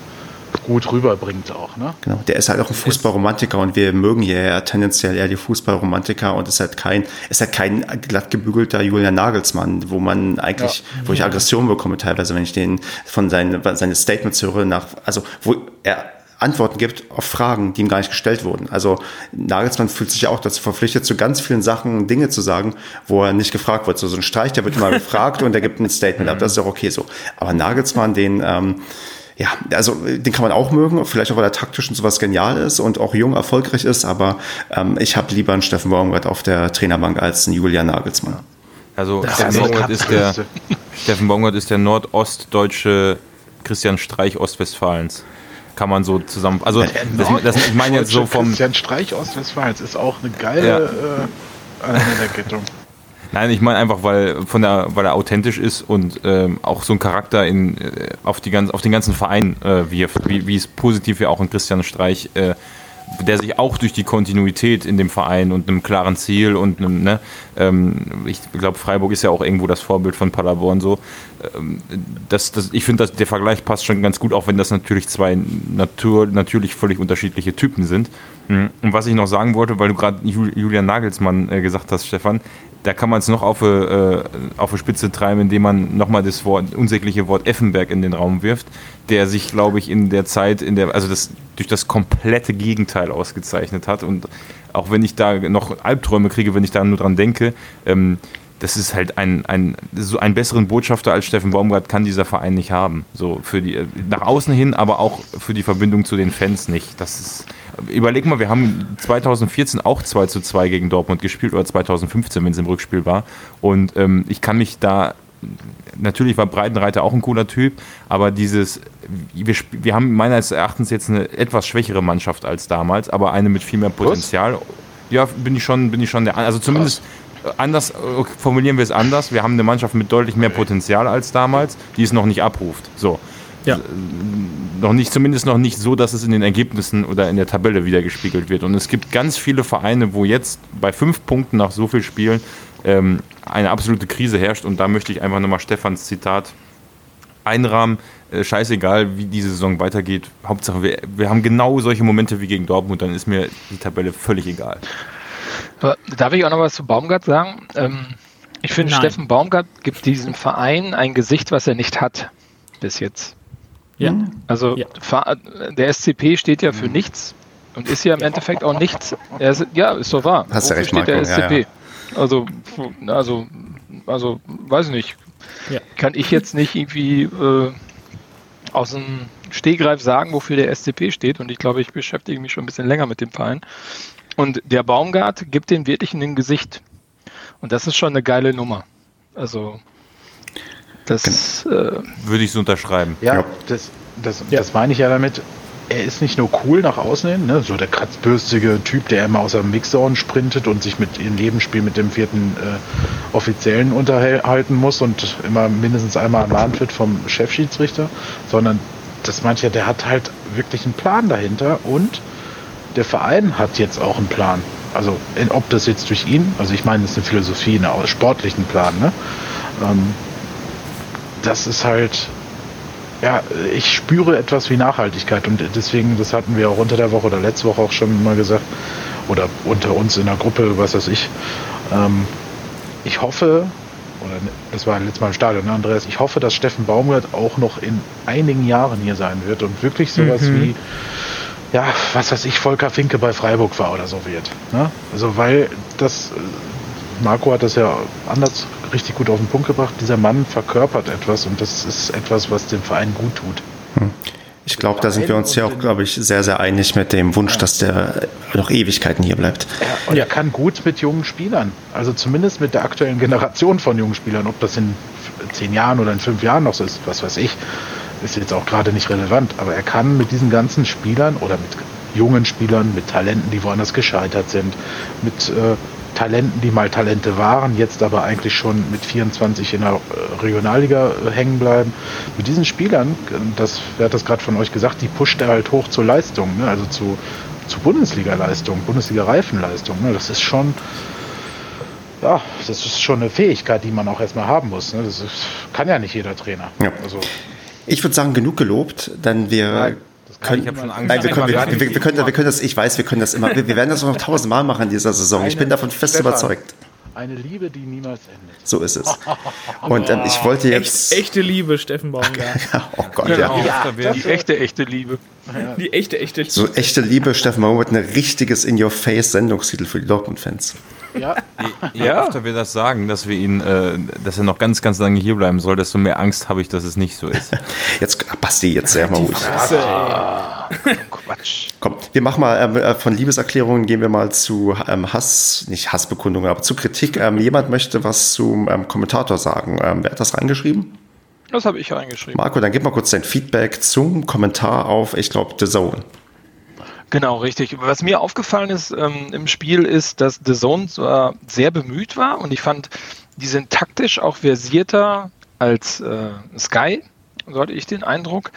gut rüberbringt auch. Ne? Genau, der ist halt auch ein Fußballromantiker und wir mögen ja tendenziell eher die Fußballromantiker und ist halt kein, ist halt kein glatt gebügelter Julian Nagelsmann, wo man eigentlich, ja. wo ich Aggression bekomme teilweise, wenn ich den von seinen, seine Statements höre nach, also wo er Antworten gibt auf Fragen, die ihm gar nicht gestellt wurden. Also Nagelsmann fühlt sich ja auch dazu verpflichtet, zu ganz vielen Sachen Dinge zu sagen, wo er nicht gefragt wird. So, so ein Streich, der wird immer (laughs) gefragt und der gibt ein Statement ab. Das ist auch okay so. Aber Nagelsmann, den ähm, ja, also den kann man auch mögen, vielleicht auch weil er taktisch und sowas genial ist und auch jung erfolgreich ist, aber ähm, ich habe lieber einen Steffen Baumgart auf der Trainerbank als einen Julian Nagelsmann. Also Steffen Baumgart, ist der, Steffen Baumgart ist der nordostdeutsche Christian Streich Ostwestfalens. Kann man so zusammen. Also das, das, ich meine jetzt so vom. Christian Streich Ostwestfalens ist auch eine geile. Ja. Äh, Eine Männerkettung. Nein, ich meine einfach, weil von der, weil er authentisch ist und ähm, auch so ein Charakter in, äh, auf, die ganz, auf den ganzen Verein äh, wirft, wie, wie es positiv ja auch in Christian Streich, äh, der sich auch durch die Kontinuität in dem Verein und einem klaren Ziel und einem, ne, ähm, ich glaube, Freiburg ist ja auch irgendwo das Vorbild von Paderborn so. Ähm, das, das, ich finde, der Vergleich passt schon ganz gut, auch wenn das natürlich zwei Natur, natürlich völlig unterschiedliche Typen sind. Mhm. Und was ich noch sagen wollte, weil du gerade Julian Nagelsmann äh, gesagt hast, Stefan, da kann man es noch auf, äh, auf die Spitze treiben, indem man nochmal das Wort, unsägliche Wort Effenberg in den Raum wirft, der sich, glaube ich, in der Zeit, in der, also das durch das komplette Gegenteil ausgezeichnet hat. Und auch wenn ich da noch Albträume kriege, wenn ich da nur dran denke, ähm, das ist halt ein, ein, so einen besseren Botschafter als Steffen Baumgart kann dieser Verein nicht haben. So für die, nach außen hin, aber auch für die Verbindung zu den Fans nicht. Das ist, überleg mal, wir haben 2014 auch 2 zu 2 gegen Dortmund gespielt oder 2015, wenn es im Rückspiel war. Und ähm, ich kann mich da natürlich war Breitenreiter auch ein cooler Typ, aber dieses, wir, wir haben meines Erachtens jetzt eine etwas schwächere Mannschaft als damals, aber eine mit viel mehr Potenzial. Was? Ja, bin ich schon, bin ich schon der, also zumindest anders, äh, formulieren wir es anders. Wir haben eine Mannschaft mit deutlich mehr Potenzial als damals, die es noch nicht abruft. So. Ja. Noch nicht, zumindest noch nicht so, dass es in den Ergebnissen oder in der Tabelle wiedergespiegelt wird. Und es gibt ganz viele Vereine, wo jetzt bei fünf Punkten nach so viel Spielen ähm, eine absolute Krise herrscht. Und da möchte ich einfach nochmal Stefans Zitat einrahmen. Äh, scheißegal, wie diese Saison weitergeht. Hauptsache, wir, wir haben genau solche Momente wie gegen Dortmund, dann ist mir die Tabelle völlig egal. Darf ich auch noch was zu Baumgart sagen? Ähm, ich finde, Steffen Baumgart gibt diesem Verein ein Gesicht, was er nicht hat bis jetzt. Ja. Also ja. der SCP steht ja für nichts und ist ja im Endeffekt auch nichts. Ist, ja, ist doch wahr. Hast du recht, steht der SCP? Ja, ja. Also, also, also, weiß nicht. Kann ich jetzt nicht irgendwie äh, aus dem Stehgreif sagen, wofür der SCP steht und ich glaube, ich beschäftige mich schon ein bisschen länger mit dem Verein. Und der Baumgart gibt den wirklich in den Gesicht. Und das ist schon eine geile Nummer. Also, das genau. äh, würde ich so unterschreiben. Ja, ja. Das, das, ja. das meine ich ja damit. Er ist nicht nur cool nach außen hin, ne? so der kratzbürstige Typ, der immer aus der Mixzone sprintet und sich mit im Nebenspiel mit dem vierten äh, Offiziellen unterhalten muss und immer mindestens einmal ermahnt wird vom Chefschiedsrichter, sondern das meint ja, der hat halt wirklich einen Plan dahinter und der Verein hat jetzt auch einen Plan. Also ob das jetzt durch ihn, also ich meine, das ist eine Philosophie, einen sportlichen Plan, ne? Ähm, das ist halt, ja, ich spüre etwas wie Nachhaltigkeit und deswegen, das hatten wir auch unter der Woche oder letzte Woche auch schon mal gesagt, oder unter uns in der Gruppe, was weiß ich. Ähm, ich hoffe, oder das war letztes Mal im Stadion, ne, Andreas, ich hoffe, dass Steffen Baumgart auch noch in einigen Jahren hier sein wird und wirklich sowas mhm. wie ja, was weiß ich, Volker Finke bei Freiburg war oder so wird. Ne? Also weil das, Marco hat das ja anders richtig gut auf den Punkt gebracht, dieser Mann verkörpert etwas und das ist etwas, was dem Verein gut tut. Hm. Ich glaube, da sind wir uns ja auch, glaube ich, sehr, sehr einig mit dem Wunsch, dass der noch Ewigkeiten hier bleibt. Ja, und er kann gut mit jungen Spielern, also zumindest mit der aktuellen Generation von jungen Spielern, ob das in zehn Jahren oder in fünf Jahren noch so ist, was weiß ich ist jetzt auch gerade nicht relevant, aber er kann mit diesen ganzen Spielern oder mit jungen Spielern, mit Talenten, die woanders gescheitert sind, mit äh, Talenten, die mal Talente waren, jetzt aber eigentlich schon mit 24 in der äh, Regionalliga äh, hängen bleiben. Mit diesen Spielern, das wer hat das gerade von euch gesagt, die pusht er halt hoch zur Leistung, ne? also zu, zu Bundesliga-Leistung, Bundesliga-Reifenleistung. Ne? Das ist schon, ja, das ist schon eine Fähigkeit, die man auch erstmal haben muss. Ne? Das ist, kann ja nicht jeder Trainer. Ja. Also, ich würde sagen, genug gelobt, denn wir Nein, können, ich schon Angst. Nein, wir können, wir, wir, wir, können, wir können das, ich weiß, wir können das immer, wir, werden das noch tausendmal machen in dieser Saison. Ich bin davon fest Stefan, überzeugt. Eine Liebe, die niemals endet. So ist es. (laughs) Und ähm, ich wollte jetzt. Echt, echte Liebe, Steffen Baumgart. (laughs) oh Gott, genau. ja. ja. Die echte, echte Liebe. Die echte, echte Liebe. So echte Liebe, Steffen Baumgart, ein richtiges In-Your-Face-Sendungstitel für die Dortmund-Fans. Ja. Je, ja. öfter wir das sagen, dass wir ihn, äh, dass er noch ganz, ganz lange hier bleiben soll, desto mehr Angst habe ich, dass es nicht so ist. (laughs) Jetzt, Basti, jetzt sehr mal ruhig. Ah, Quatsch. Komm, wir machen mal ähm, äh, von Liebeserklärungen gehen wir mal zu ähm, Hass, nicht Hassbekundungen, aber zu Kritik. Ähm, jemand möchte was zum ähm, Kommentator sagen. Ähm, wer hat das reingeschrieben? Das habe ich reingeschrieben. Marco, dann gib mal kurz dein Feedback zum Kommentar auf, ich glaube, The Zone. Genau, richtig. Was mir aufgefallen ist ähm, im Spiel ist, dass The Zone zwar sehr bemüht war und ich fand, die sind taktisch auch versierter als äh, Sky, so hatte ich den Eindruck.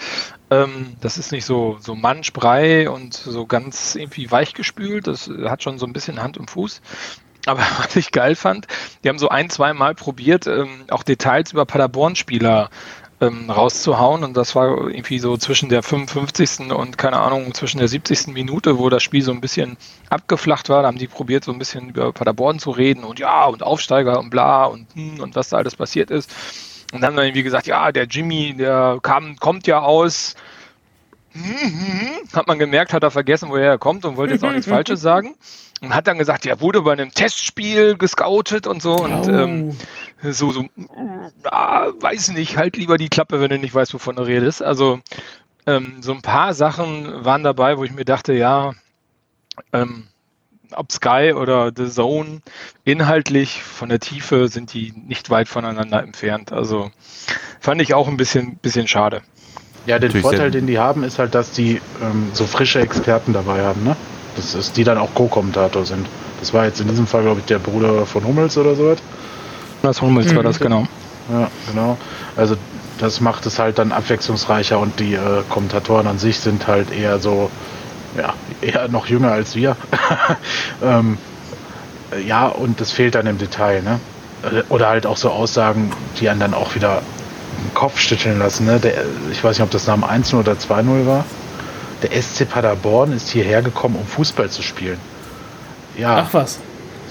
Ähm, das ist nicht so, so Manschbrei und so ganz irgendwie weichgespült. Das hat schon so ein bisschen Hand und Fuß. Aber (laughs) was ich geil fand, die haben so ein, zwei Mal probiert, ähm, auch Details über Paderborn-Spieler ähm, rauszuhauen. Und das war irgendwie so zwischen der 55. und keine Ahnung, zwischen der 70. Minute, wo das Spiel so ein bisschen abgeflacht war. Da haben die probiert, so ein bisschen über Paderborn zu reden und ja, und Aufsteiger und bla und, hm, und was da alles passiert ist. Und dann haben dann irgendwie gesagt, ja, der Jimmy, der kam, kommt ja aus. Hat man gemerkt, hat er vergessen, woher er kommt und wollte jetzt auch nichts (laughs) Falsches sagen. Und hat dann gesagt, er wurde bei einem Testspiel gescoutet und so. Und Oh. ähm, so, so, ah, weiß nicht, halt lieber die Klappe, wenn du nicht weißt, wovon du redest. Also ähm, so ein paar Sachen waren dabei, wo ich mir dachte, ja, ähm, ob Sky oder The Zone, inhaltlich von der Tiefe sind die nicht weit voneinander entfernt. Also fand ich auch ein bisschen, bisschen schade. Ja, den Natürlich Vorteil, den die haben, ist halt, dass die ähm, so frische Experten dabei haben, ne? Das ist, die dann auch Co-Kommentator sind. Das war jetzt in diesem Fall, glaube ich, der Bruder von Hummels oder so. Das Hummels war das, genau. Ja, genau. Also das macht es halt dann abwechslungsreicher und die äh, Kommentatoren an sich sind halt eher so, ja, eher noch jünger als wir. (laughs) ähm, äh, ja, und das fehlt dann im Detail, ne? Äh, Oder halt auch so Aussagen, die einen dann auch wieder Kopf schütteln lassen, ne? Der, ich weiß nicht, ob das nach dem 1-0 oder 2-0 war. Der SC Paderborn ist hierher gekommen, um Fußball zu spielen. Ja. Ach was.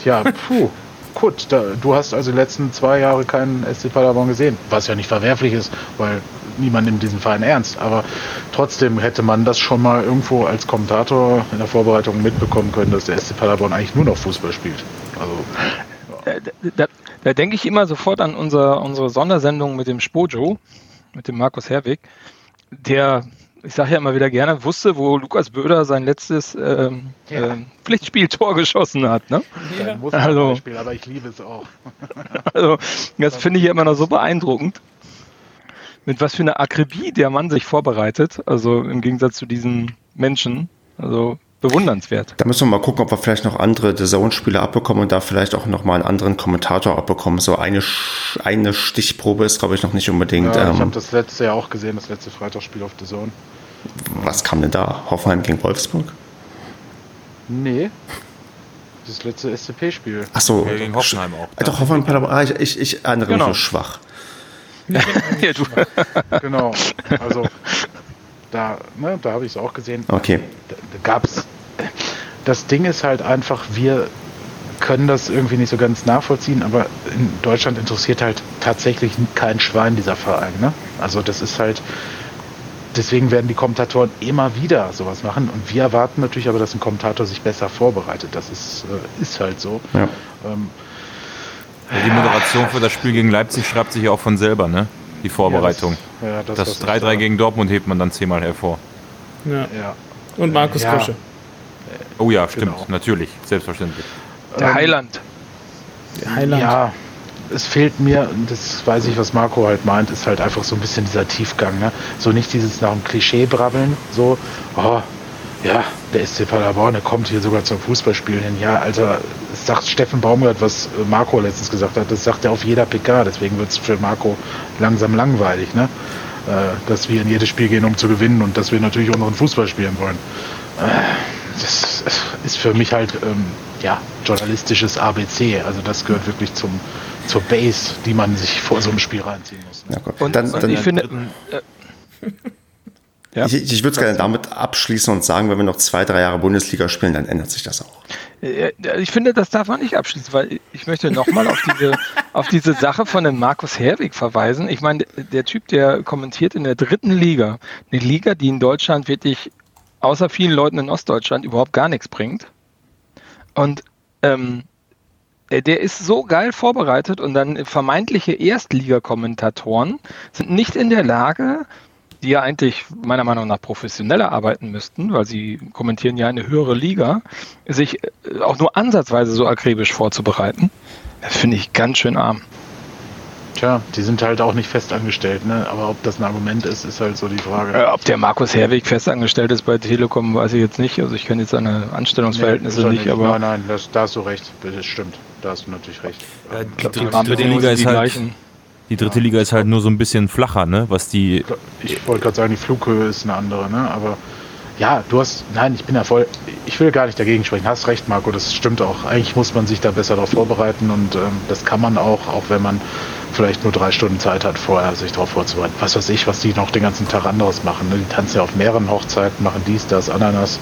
Ja, puh. (laughs) Gut, da, du hast also die letzten zwei Jahre keinen SC Paderborn gesehen, was ja nicht verwerflich ist, weil niemand nimmt diesen Verein ernst. Aber trotzdem hätte man das schon mal irgendwo als Kommentator in der Vorbereitung mitbekommen können, dass der SC Paderborn eigentlich nur noch Fußball spielt. Also, Da, da, denke ich immer sofort an unser, unsere Sondersendung mit dem Spojo, mit dem Markus Herwig, der, ich sage ja immer wieder gerne, wusste, wo Lukas Böder sein letztes ähm, Ja. ähm, Pflichtspieltor (laughs) geschossen hat. Ne? kein Hallo. Musterbeispiel, aber ich liebe es auch. (laughs) (laughs) Also, das finde ich ja immer noch so beeindruckend. Mit was für einer Akribie der Mann sich vorbereitet, also im Gegensatz zu diesen Menschen. Also bewundernswert. Da müssen wir mal gucken, ob wir vielleicht noch andere The Zone-Spiele abbekommen und da vielleicht auch noch mal einen anderen Kommentator abbekommen. So eine, eine Stichprobe ist, glaube ich, noch nicht unbedingt. Ja, ich habe ähm, das letzte Jahr auch gesehen, das letzte Freitagsspiel auf The Zone. was kam denn da? Hoffenheim gegen Wolfsburg? Nee. Das letzte SCP-Spiel. Ach so. Ja, gegen Hoffenheim auch. Ah, Doch, Hoffenheim, Paderborn. Ah, ich, ich, ich erinnere Genau. mich so schwach. (laughs) Ja, du, Genau. Also da, ne, da habe ich es auch gesehen. Okay. Da, da gab's. Das Ding ist halt einfach, wir können das irgendwie nicht so ganz nachvollziehen, aber in Deutschland interessiert halt tatsächlich kein Schwein dieser Verein. Ne? Also das ist halt. Deswegen werden die Kommentatoren immer wieder sowas machen und wir erwarten natürlich aber, dass ein Kommentator sich besser vorbereitet. Das ist, äh, ist halt so. Ja. Ähm, Ja, die Moderation für das Spiel gegen Leipzig schreibt sich ja auch von selber, ne? Die Vorbereitung. Ja, das, das was ich 3-3 sage. gegen Dortmund hebt man dann zehnmal hervor. Ja. Ja. Und Markus Ja. Krösche. Oh ja, stimmt. Genau. Natürlich. Selbstverständlich. der Ähm, Heiland. Der Heiland. Ja, es fehlt mir, und das weiß ich, was Marco halt meint, ist halt einfach so ein bisschen dieser Tiefgang. Ne? So nicht dieses nach dem Klischee brabbeln, so, oh, ja, der SC Paderborn, der kommt hier sogar zum Fußballspielen hin. Ja, Alter, das sagt Steffen Baumgart, was Marco letztens gesagt hat, das sagt er auf jeder PK, deswegen wird es für Marco langsam langweilig, ne? Äh, dass wir in jedes Spiel gehen, um zu gewinnen und dass wir natürlich unseren Fußball spielen wollen. Äh, das ist für mich halt ähm, ja, journalistisches ABC. Also das gehört wirklich zum, zur Base, die man sich vor so einem Spiel reinziehen muss. Ja, gut. Und, dann, und dann, ich finde, Ja. ich, ich würde es gerne damit abschließen und sagen, wenn wir noch zwei, drei Jahre Bundesliga spielen, dann ändert sich das auch. äh, ich finde, das darf man nicht abschließen, weil ich möchte nochmal auf diese, (laughs) auf diese Sache von dem Markus Herwig verweisen. Ich meine, der Typ, der kommentiert in der dritten Liga, eine Liga, die in Deutschland wirklich außer vielen Leuten in Ostdeutschland überhaupt gar nichts bringt. Und ähm, äh, der ist so geil vorbereitet und dann vermeintliche Erstliga-Kommentatoren sind nicht in der Lage, die ja eigentlich meiner Meinung nach professioneller arbeiten müssten, weil sie kommentieren ja eine höhere Liga, sich äh, auch nur ansatzweise so akribisch vorzubereiten. Das finde ich ganz schön arm. Tja, die sind halt auch nicht fest angestellt, ne? Aber ob das ein Argument ist, ist halt so die Frage. Äh, ob der Markus Herwig festangestellt ist bei Telekom, weiß ich jetzt nicht. Also ich kenne jetzt seine Anstellungsverhältnisse Nee, ist er nicht, aber Nein, nein, das, da hast du recht. Das stimmt. Da hast du natürlich recht. Ähm, die, dritte, Rahmenbedingungen Liga sind ist die halt, gleichen. die dritte Liga ist halt nur so ein bisschen flacher, ne? Was die. Ich wollte gerade sagen, die Flughöhe ist eine andere, ne? Aber ja, du hast, nein, ich bin ja voll, ich will gar nicht dagegen sprechen. Hast recht, Marco, das stimmt auch. Eigentlich muss man sich da besser darauf vorbereiten und ähm, das kann man auch, auch wenn man vielleicht nur drei Stunden Zeit hat, vorher sich darauf vorzubereiten. Was weiß ich, was die noch den ganzen Tag anderes machen. Ne? Die tanzen ja auf mehreren Hochzeiten, machen dies, das, Ananas,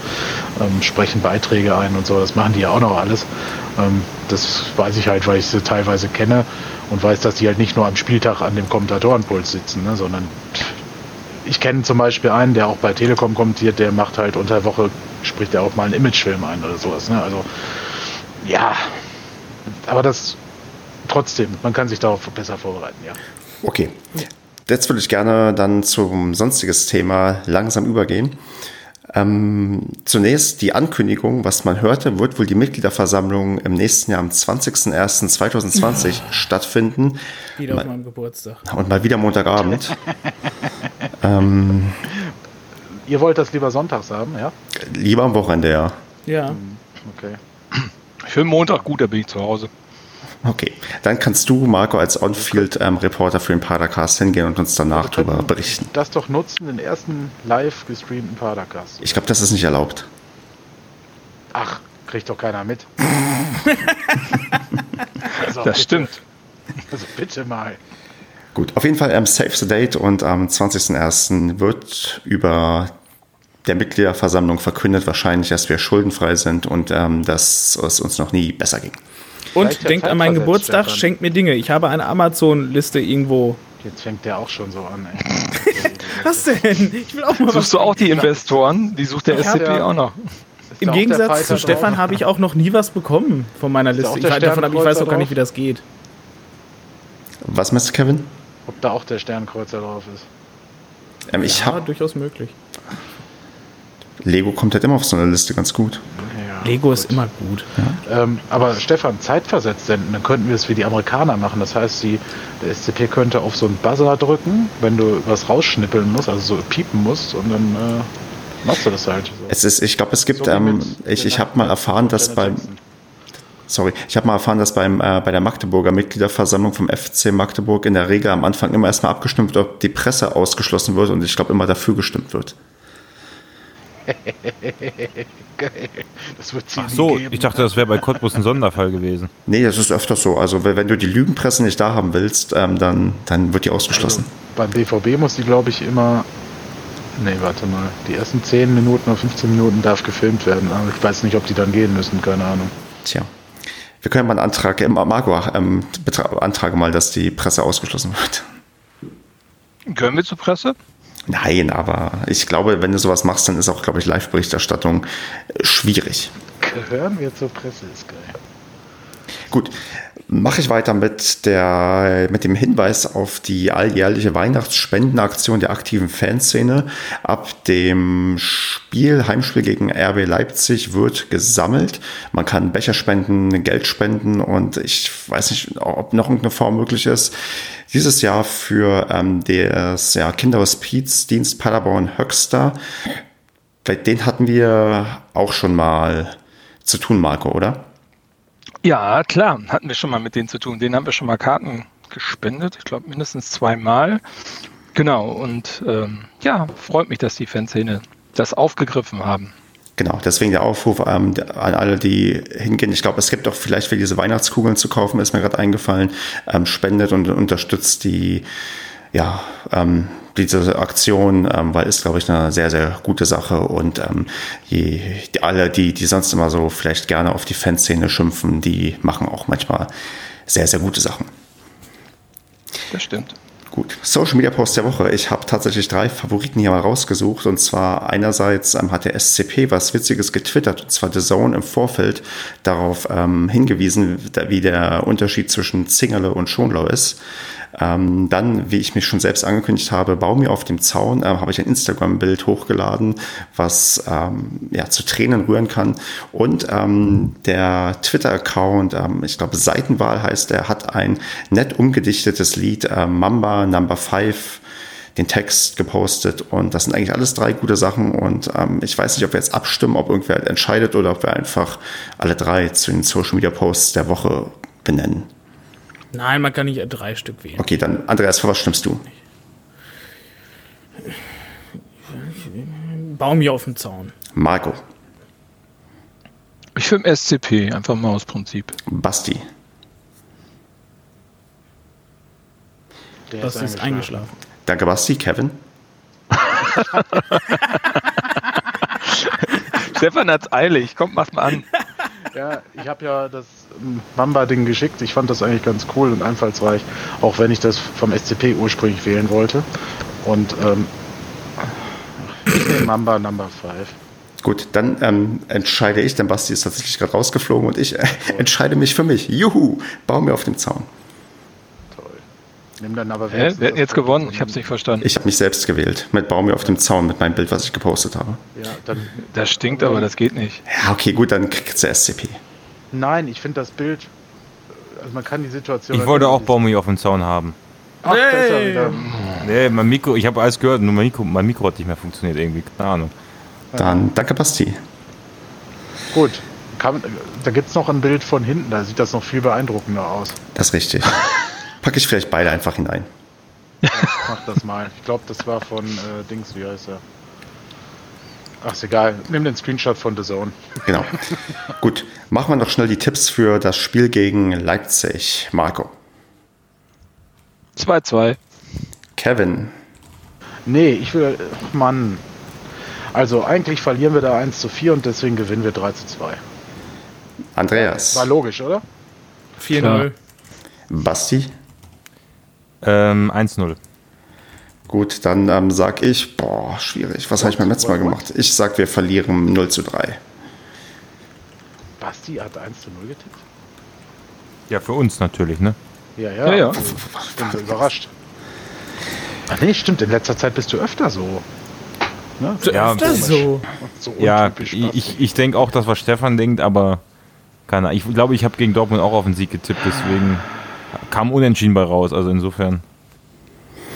ähm, sprechen Beiträge ein und so. Das machen die ja auch noch alles. Ähm, das weiß ich halt, weil ich sie teilweise kenne und weiß, dass die halt nicht nur am Spieltag an dem Kommentatorenpult sitzen, ne? sondern ich kenne zum Beispiel einen, der auch bei Telekom kommentiert, der macht halt unter der Woche, spricht er auch mal einen Imagefilm ein oder sowas. Ne? Also ja, aber das trotzdem, man kann sich darauf besser vorbereiten, ja. Okay. Jetzt würde ich gerne dann zum sonstiges Thema langsam übergehen. Ähm, zunächst die Ankündigung, was man hörte, wird wohl die Mitgliederversammlung im nächsten Jahr am 20.01.2020 (laughs) stattfinden. Wieder auf Ma- meinem Geburtstag. Und mal wieder Montagabend. (laughs) ähm, Ihr wollt das lieber sonntags haben, ja? lieber am Wochenende, ja. Ja. Okay. Für Montag gut, da bin ich zu Hause. Okay, dann kannst du, Marco, als On-Field-Reporter für den Padercast hingehen und uns danach darüber berichten. Das doch nutzen, den ersten live gestreamten Padercast. Ich glaube, das ist nicht erlaubt. Ach, kriegt doch keiner mit. (laughs) also, Das bitte, stimmt. Also bitte mal. Gut, auf jeden Fall ähm, Save the Date und am 20.01. wird über der Mitgliederversammlung verkündet wahrscheinlich, dass wir schuldenfrei sind und ähm, dass es uns noch nie besser ging. Und ja denkt an meinen Geburtstag, Stefan. schenkt mir Dinge. Ich habe eine Amazon-Liste irgendwo. Jetzt fängt der auch schon so an, ey. (laughs) Was denn? Ich will auch mal was. Suchst du auch die Investoren? Die sucht der Ich SCP ja- auch noch. Im Gegensatz zu Stefan habe ich auch noch nie was bekommen von meiner Liste. Ich, davon, ich weiß auch gar nicht, wie das geht. Was meinst du, Kevin? Ob da auch der Sternkreuzer drauf ist. Ähm, ich Ja, habe durchaus möglich. Lego kommt halt immer auf so eine Liste ganz gut. Ja, Lego gut. ist immer gut. Ähm, aber Stefan, zeitversetzt senden, dann könnten wir es wie die Amerikaner machen. Das heißt, die, der SCP könnte auf so einen Buzzer drücken, wenn du was rausschnippeln musst, also so piepen musst, und dann äh, machst du das halt. So. Es ist, ich glaube, es gibt, So ähm, mit ich, ich habe mal erfahren, dass beim, Jackson. Sorry, ich habe mal erfahren, dass beim, äh, bei der Magdeburger Mitgliederversammlung vom FC Magdeburg in der Regel am Anfang immer erstmal abgestimmt wird, ob die Presse ausgeschlossen wird und ich glaube immer dafür gestimmt wird. (laughs) Das wird Ach so, ich dachte, das wäre bei Cottbus ein Sonderfall gewesen. Nee, das ist öfters so. Also wenn wenn du die Lügenpresse nicht da haben willst, ähm, dann, dann wird die ausgeschlossen. Beim BVB muss die, glaube ich, immer. Nee, warte mal. Die ersten 10 Minuten oder 15 Minuten darf gefilmt werden. Aber ich weiß nicht, ob die dann gehen müssen, keine Ahnung. Tja. Wir können mal einen Antrag, äh, Marco, ähm, antrage mal, dass die Presse ausgeschlossen wird. Gehören wir zur Presse? Nein, aber ich glaube, wenn du sowas machst, dann ist auch, glaube ich, Live-Berichterstattung äh, schwierig. Gehören wir zur Presse, ist geil. Gut, mache ich weiter mit, der, mit dem Hinweis auf die alljährliche Weihnachtsspendenaktion der aktiven Fanszene. Ab dem Spiel, Heimspiel gegen RB Leipzig wird gesammelt. Man kann Becher spenden, Geld spenden und ich weiß nicht, ob noch irgendeine Form möglich ist. Dieses Jahr für ähm, das ja, Kinderhospizdienst Paderborn Höxter. Den hatten wir auch schon mal zu tun, Marco, oder? Ja, klar, hatten wir schon mal mit denen zu tun. Denen haben wir schon mal Karten gespendet, ich glaube mindestens zweimal. Genau, und ähm, ja, freut mich, dass die Fanszene das aufgegriffen haben. Genau, deswegen der Aufruf ähm, an alle, die hingehen. Ich glaube, es gibt auch vielleicht für diese Weihnachtskugeln zu kaufen, ist mir gerade eingefallen. Ähm, spendet und unterstützt die, ja, ähm, diese Aktion, ähm, weil ist, glaube ich, eine sehr, sehr gute Sache. Und ähm, je, die, alle, die, die sonst immer so vielleicht gerne auf die Fanszene schimpfen, die machen auch manchmal sehr, sehr gute Sachen. Das stimmt. Gut, Social Media Post der Woche. Ich habe tatsächlich drei Favoriten hier mal rausgesucht. Und zwar einerseits ähm, hat der SCP was Witziges getwittert. Und zwar The Zone im Vorfeld darauf ähm, hingewiesen, wie der Unterschied zwischen Zingerle und Schonlau ist. Ähm, dann, wie ich mich schon selbst angekündigt habe, Bau mir auf dem Zaun, äh, habe ich ein Instagram-Bild hochgeladen, was ähm, ja, zu Tränen rühren kann. Und ähm, der Twitter-Account, ähm, ich glaube Seitenwahl heißt der, hat ein nett umgedichtetes Lied, äh, Mamba Number 5 den Text gepostet und das sind eigentlich alles drei gute Sachen und ähm, ich weiß nicht, ob wir jetzt abstimmen, ob irgendwer entscheidet oder ob wir einfach alle drei zu den Social Media Posts der Woche benennen. Nein, man kann nicht drei Stück wählen. Okay, dann Andreas, für was stimmst du? Baum hier auf dem Zaun. Marco, Ich film SCP, einfach mal aus Prinzip. Basti, Der Das ist eingeschlafen. danke Basti, Kevin, (laughs) Stefan hat's eilig. Komm, mach mal an. Ja, ich habe ja das Mamba-Ding geschickt. Ich fand das eigentlich ganz cool und einfallsreich, auch wenn ich das vom SCP ursprünglich wählen wollte. Und ähm, Mamba Number 5. Gut, dann ähm, entscheide ich, denn Basti ist tatsächlich gerade rausgeflogen und ich äh, entscheide mich für mich. Juhu, bau mir auf dem Zaun. Nimm dann aber Hä? hat das jetzt gewonnen? Ich hab's nicht hinten. verstanden. Ich habe mich selbst gewählt mit Bau mir auf dem Zaun mit meinem Bild, was ich gepostet habe. Ja, dann, Das stinkt, aber das geht nicht. Ja, okay, gut, dann kriegt der SCP. nein, ich finde das Bild. Also man kann die Situation. Ich wollte auch Baumi auf dem Zaun haben. Ach, Hey. Nee, mein Mikro, ich habe alles gehört, nur mein Mikro, mein Mikro hat nicht mehr funktioniert irgendwie. Keine Ahnung. Dann danke Basti. Gut. Kann, da gibt es noch ein Bild von hinten, da sieht das noch viel beeindruckender aus. Das ist richtig. Packe ich vielleicht beide einfach hinein. Mach das mal. Ich glaube, das war von äh, Dings, wie heißt er? Ach, ist egal. Nimm den Screenshot von The Zone. Genau. (laughs) Gut, machen wir noch schnell die Tipps für das Spiel gegen Leipzig. Marco, 2-2. Kevin, Nee, ich will. ach, Mann. Also eigentlich verlieren wir da 1 zu 4 und deswegen gewinnen wir 3 zu 2. Andreas, War logisch, oder? 4-0. Basti. Ähm, 1-0. Gut, dann ähm, sag ich, boah, schwierig. Was habe ich beim letzten Mal gemacht? Ich sag, wir verlieren 0 zu 3. Basti hat 1 zu 0 getippt. Ja, für uns natürlich, ne? Ja, ja. Ja, ja. Ich bin so überrascht. Ach nee, stimmt. In letzter Zeit bist du öfter so. Ne? Ja, Ist das so? so Ja, untypisch ich, Basti. ich, ich denke auch, dass was Stefan denkt, aber keine Ahnung. Ich glaube, ich habe gegen Dortmund auch auf den Sieg getippt, deswegen kam unentschieden bei raus. Also insofern,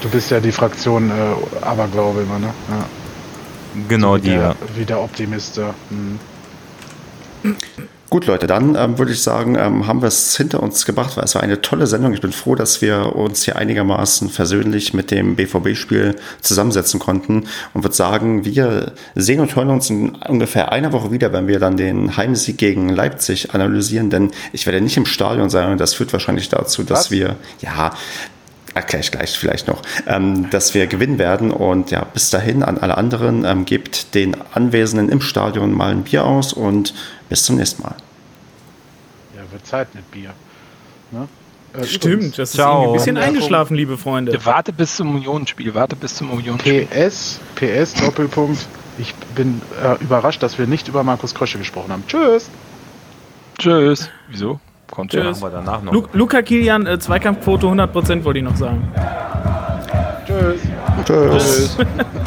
Du bist ja die Fraktion äh, Aberglaube immer, ne? Ja. genau wie die. der, Ja. wie der Optimist. Hm. Gut, Leute, dann ähm, würde ich sagen, ähm, haben wir es hinter uns gebracht, weil es war eine tolle Sendung. Ich bin froh, dass wir uns hier einigermaßen versöhnlich mit dem BVB-Spiel zusammensetzen konnten und würde sagen, wir sehen und hören uns in ungefähr einer Woche wieder, wenn wir dann den Heimsieg gegen Leipzig analysieren, denn ich werde nicht im Stadion sein und das führt wahrscheinlich dazu, dass Was? wir, ja, erkläre ich gleich vielleicht noch, ähm, dass wir gewinnen werden. Und ja, bis dahin an alle anderen, ähm, gebt den Anwesenden im Stadion mal ein Bier aus und bis zum nächsten Mal. Ja, wird Zeit mit Bier. Ne? Äh, Stimmt, das ist Ciao. ein bisschen eingeschlafen, liebe Freunde. Warte bis zum Unionsspiel. Warte bis zum Unionsspiel. PS, PS, Doppelpunkt. Ich bin äh, überrascht, dass wir nicht über Markus Krösche gesprochen haben. Tschüss. Tschüss. Wieso? Kommt ja. Tschüss. Machen wir danach noch. Lu Luca Kilian, äh, Zweikampfquote 100% wollte ich noch sagen. Tschüss. Tschüss. (laughs)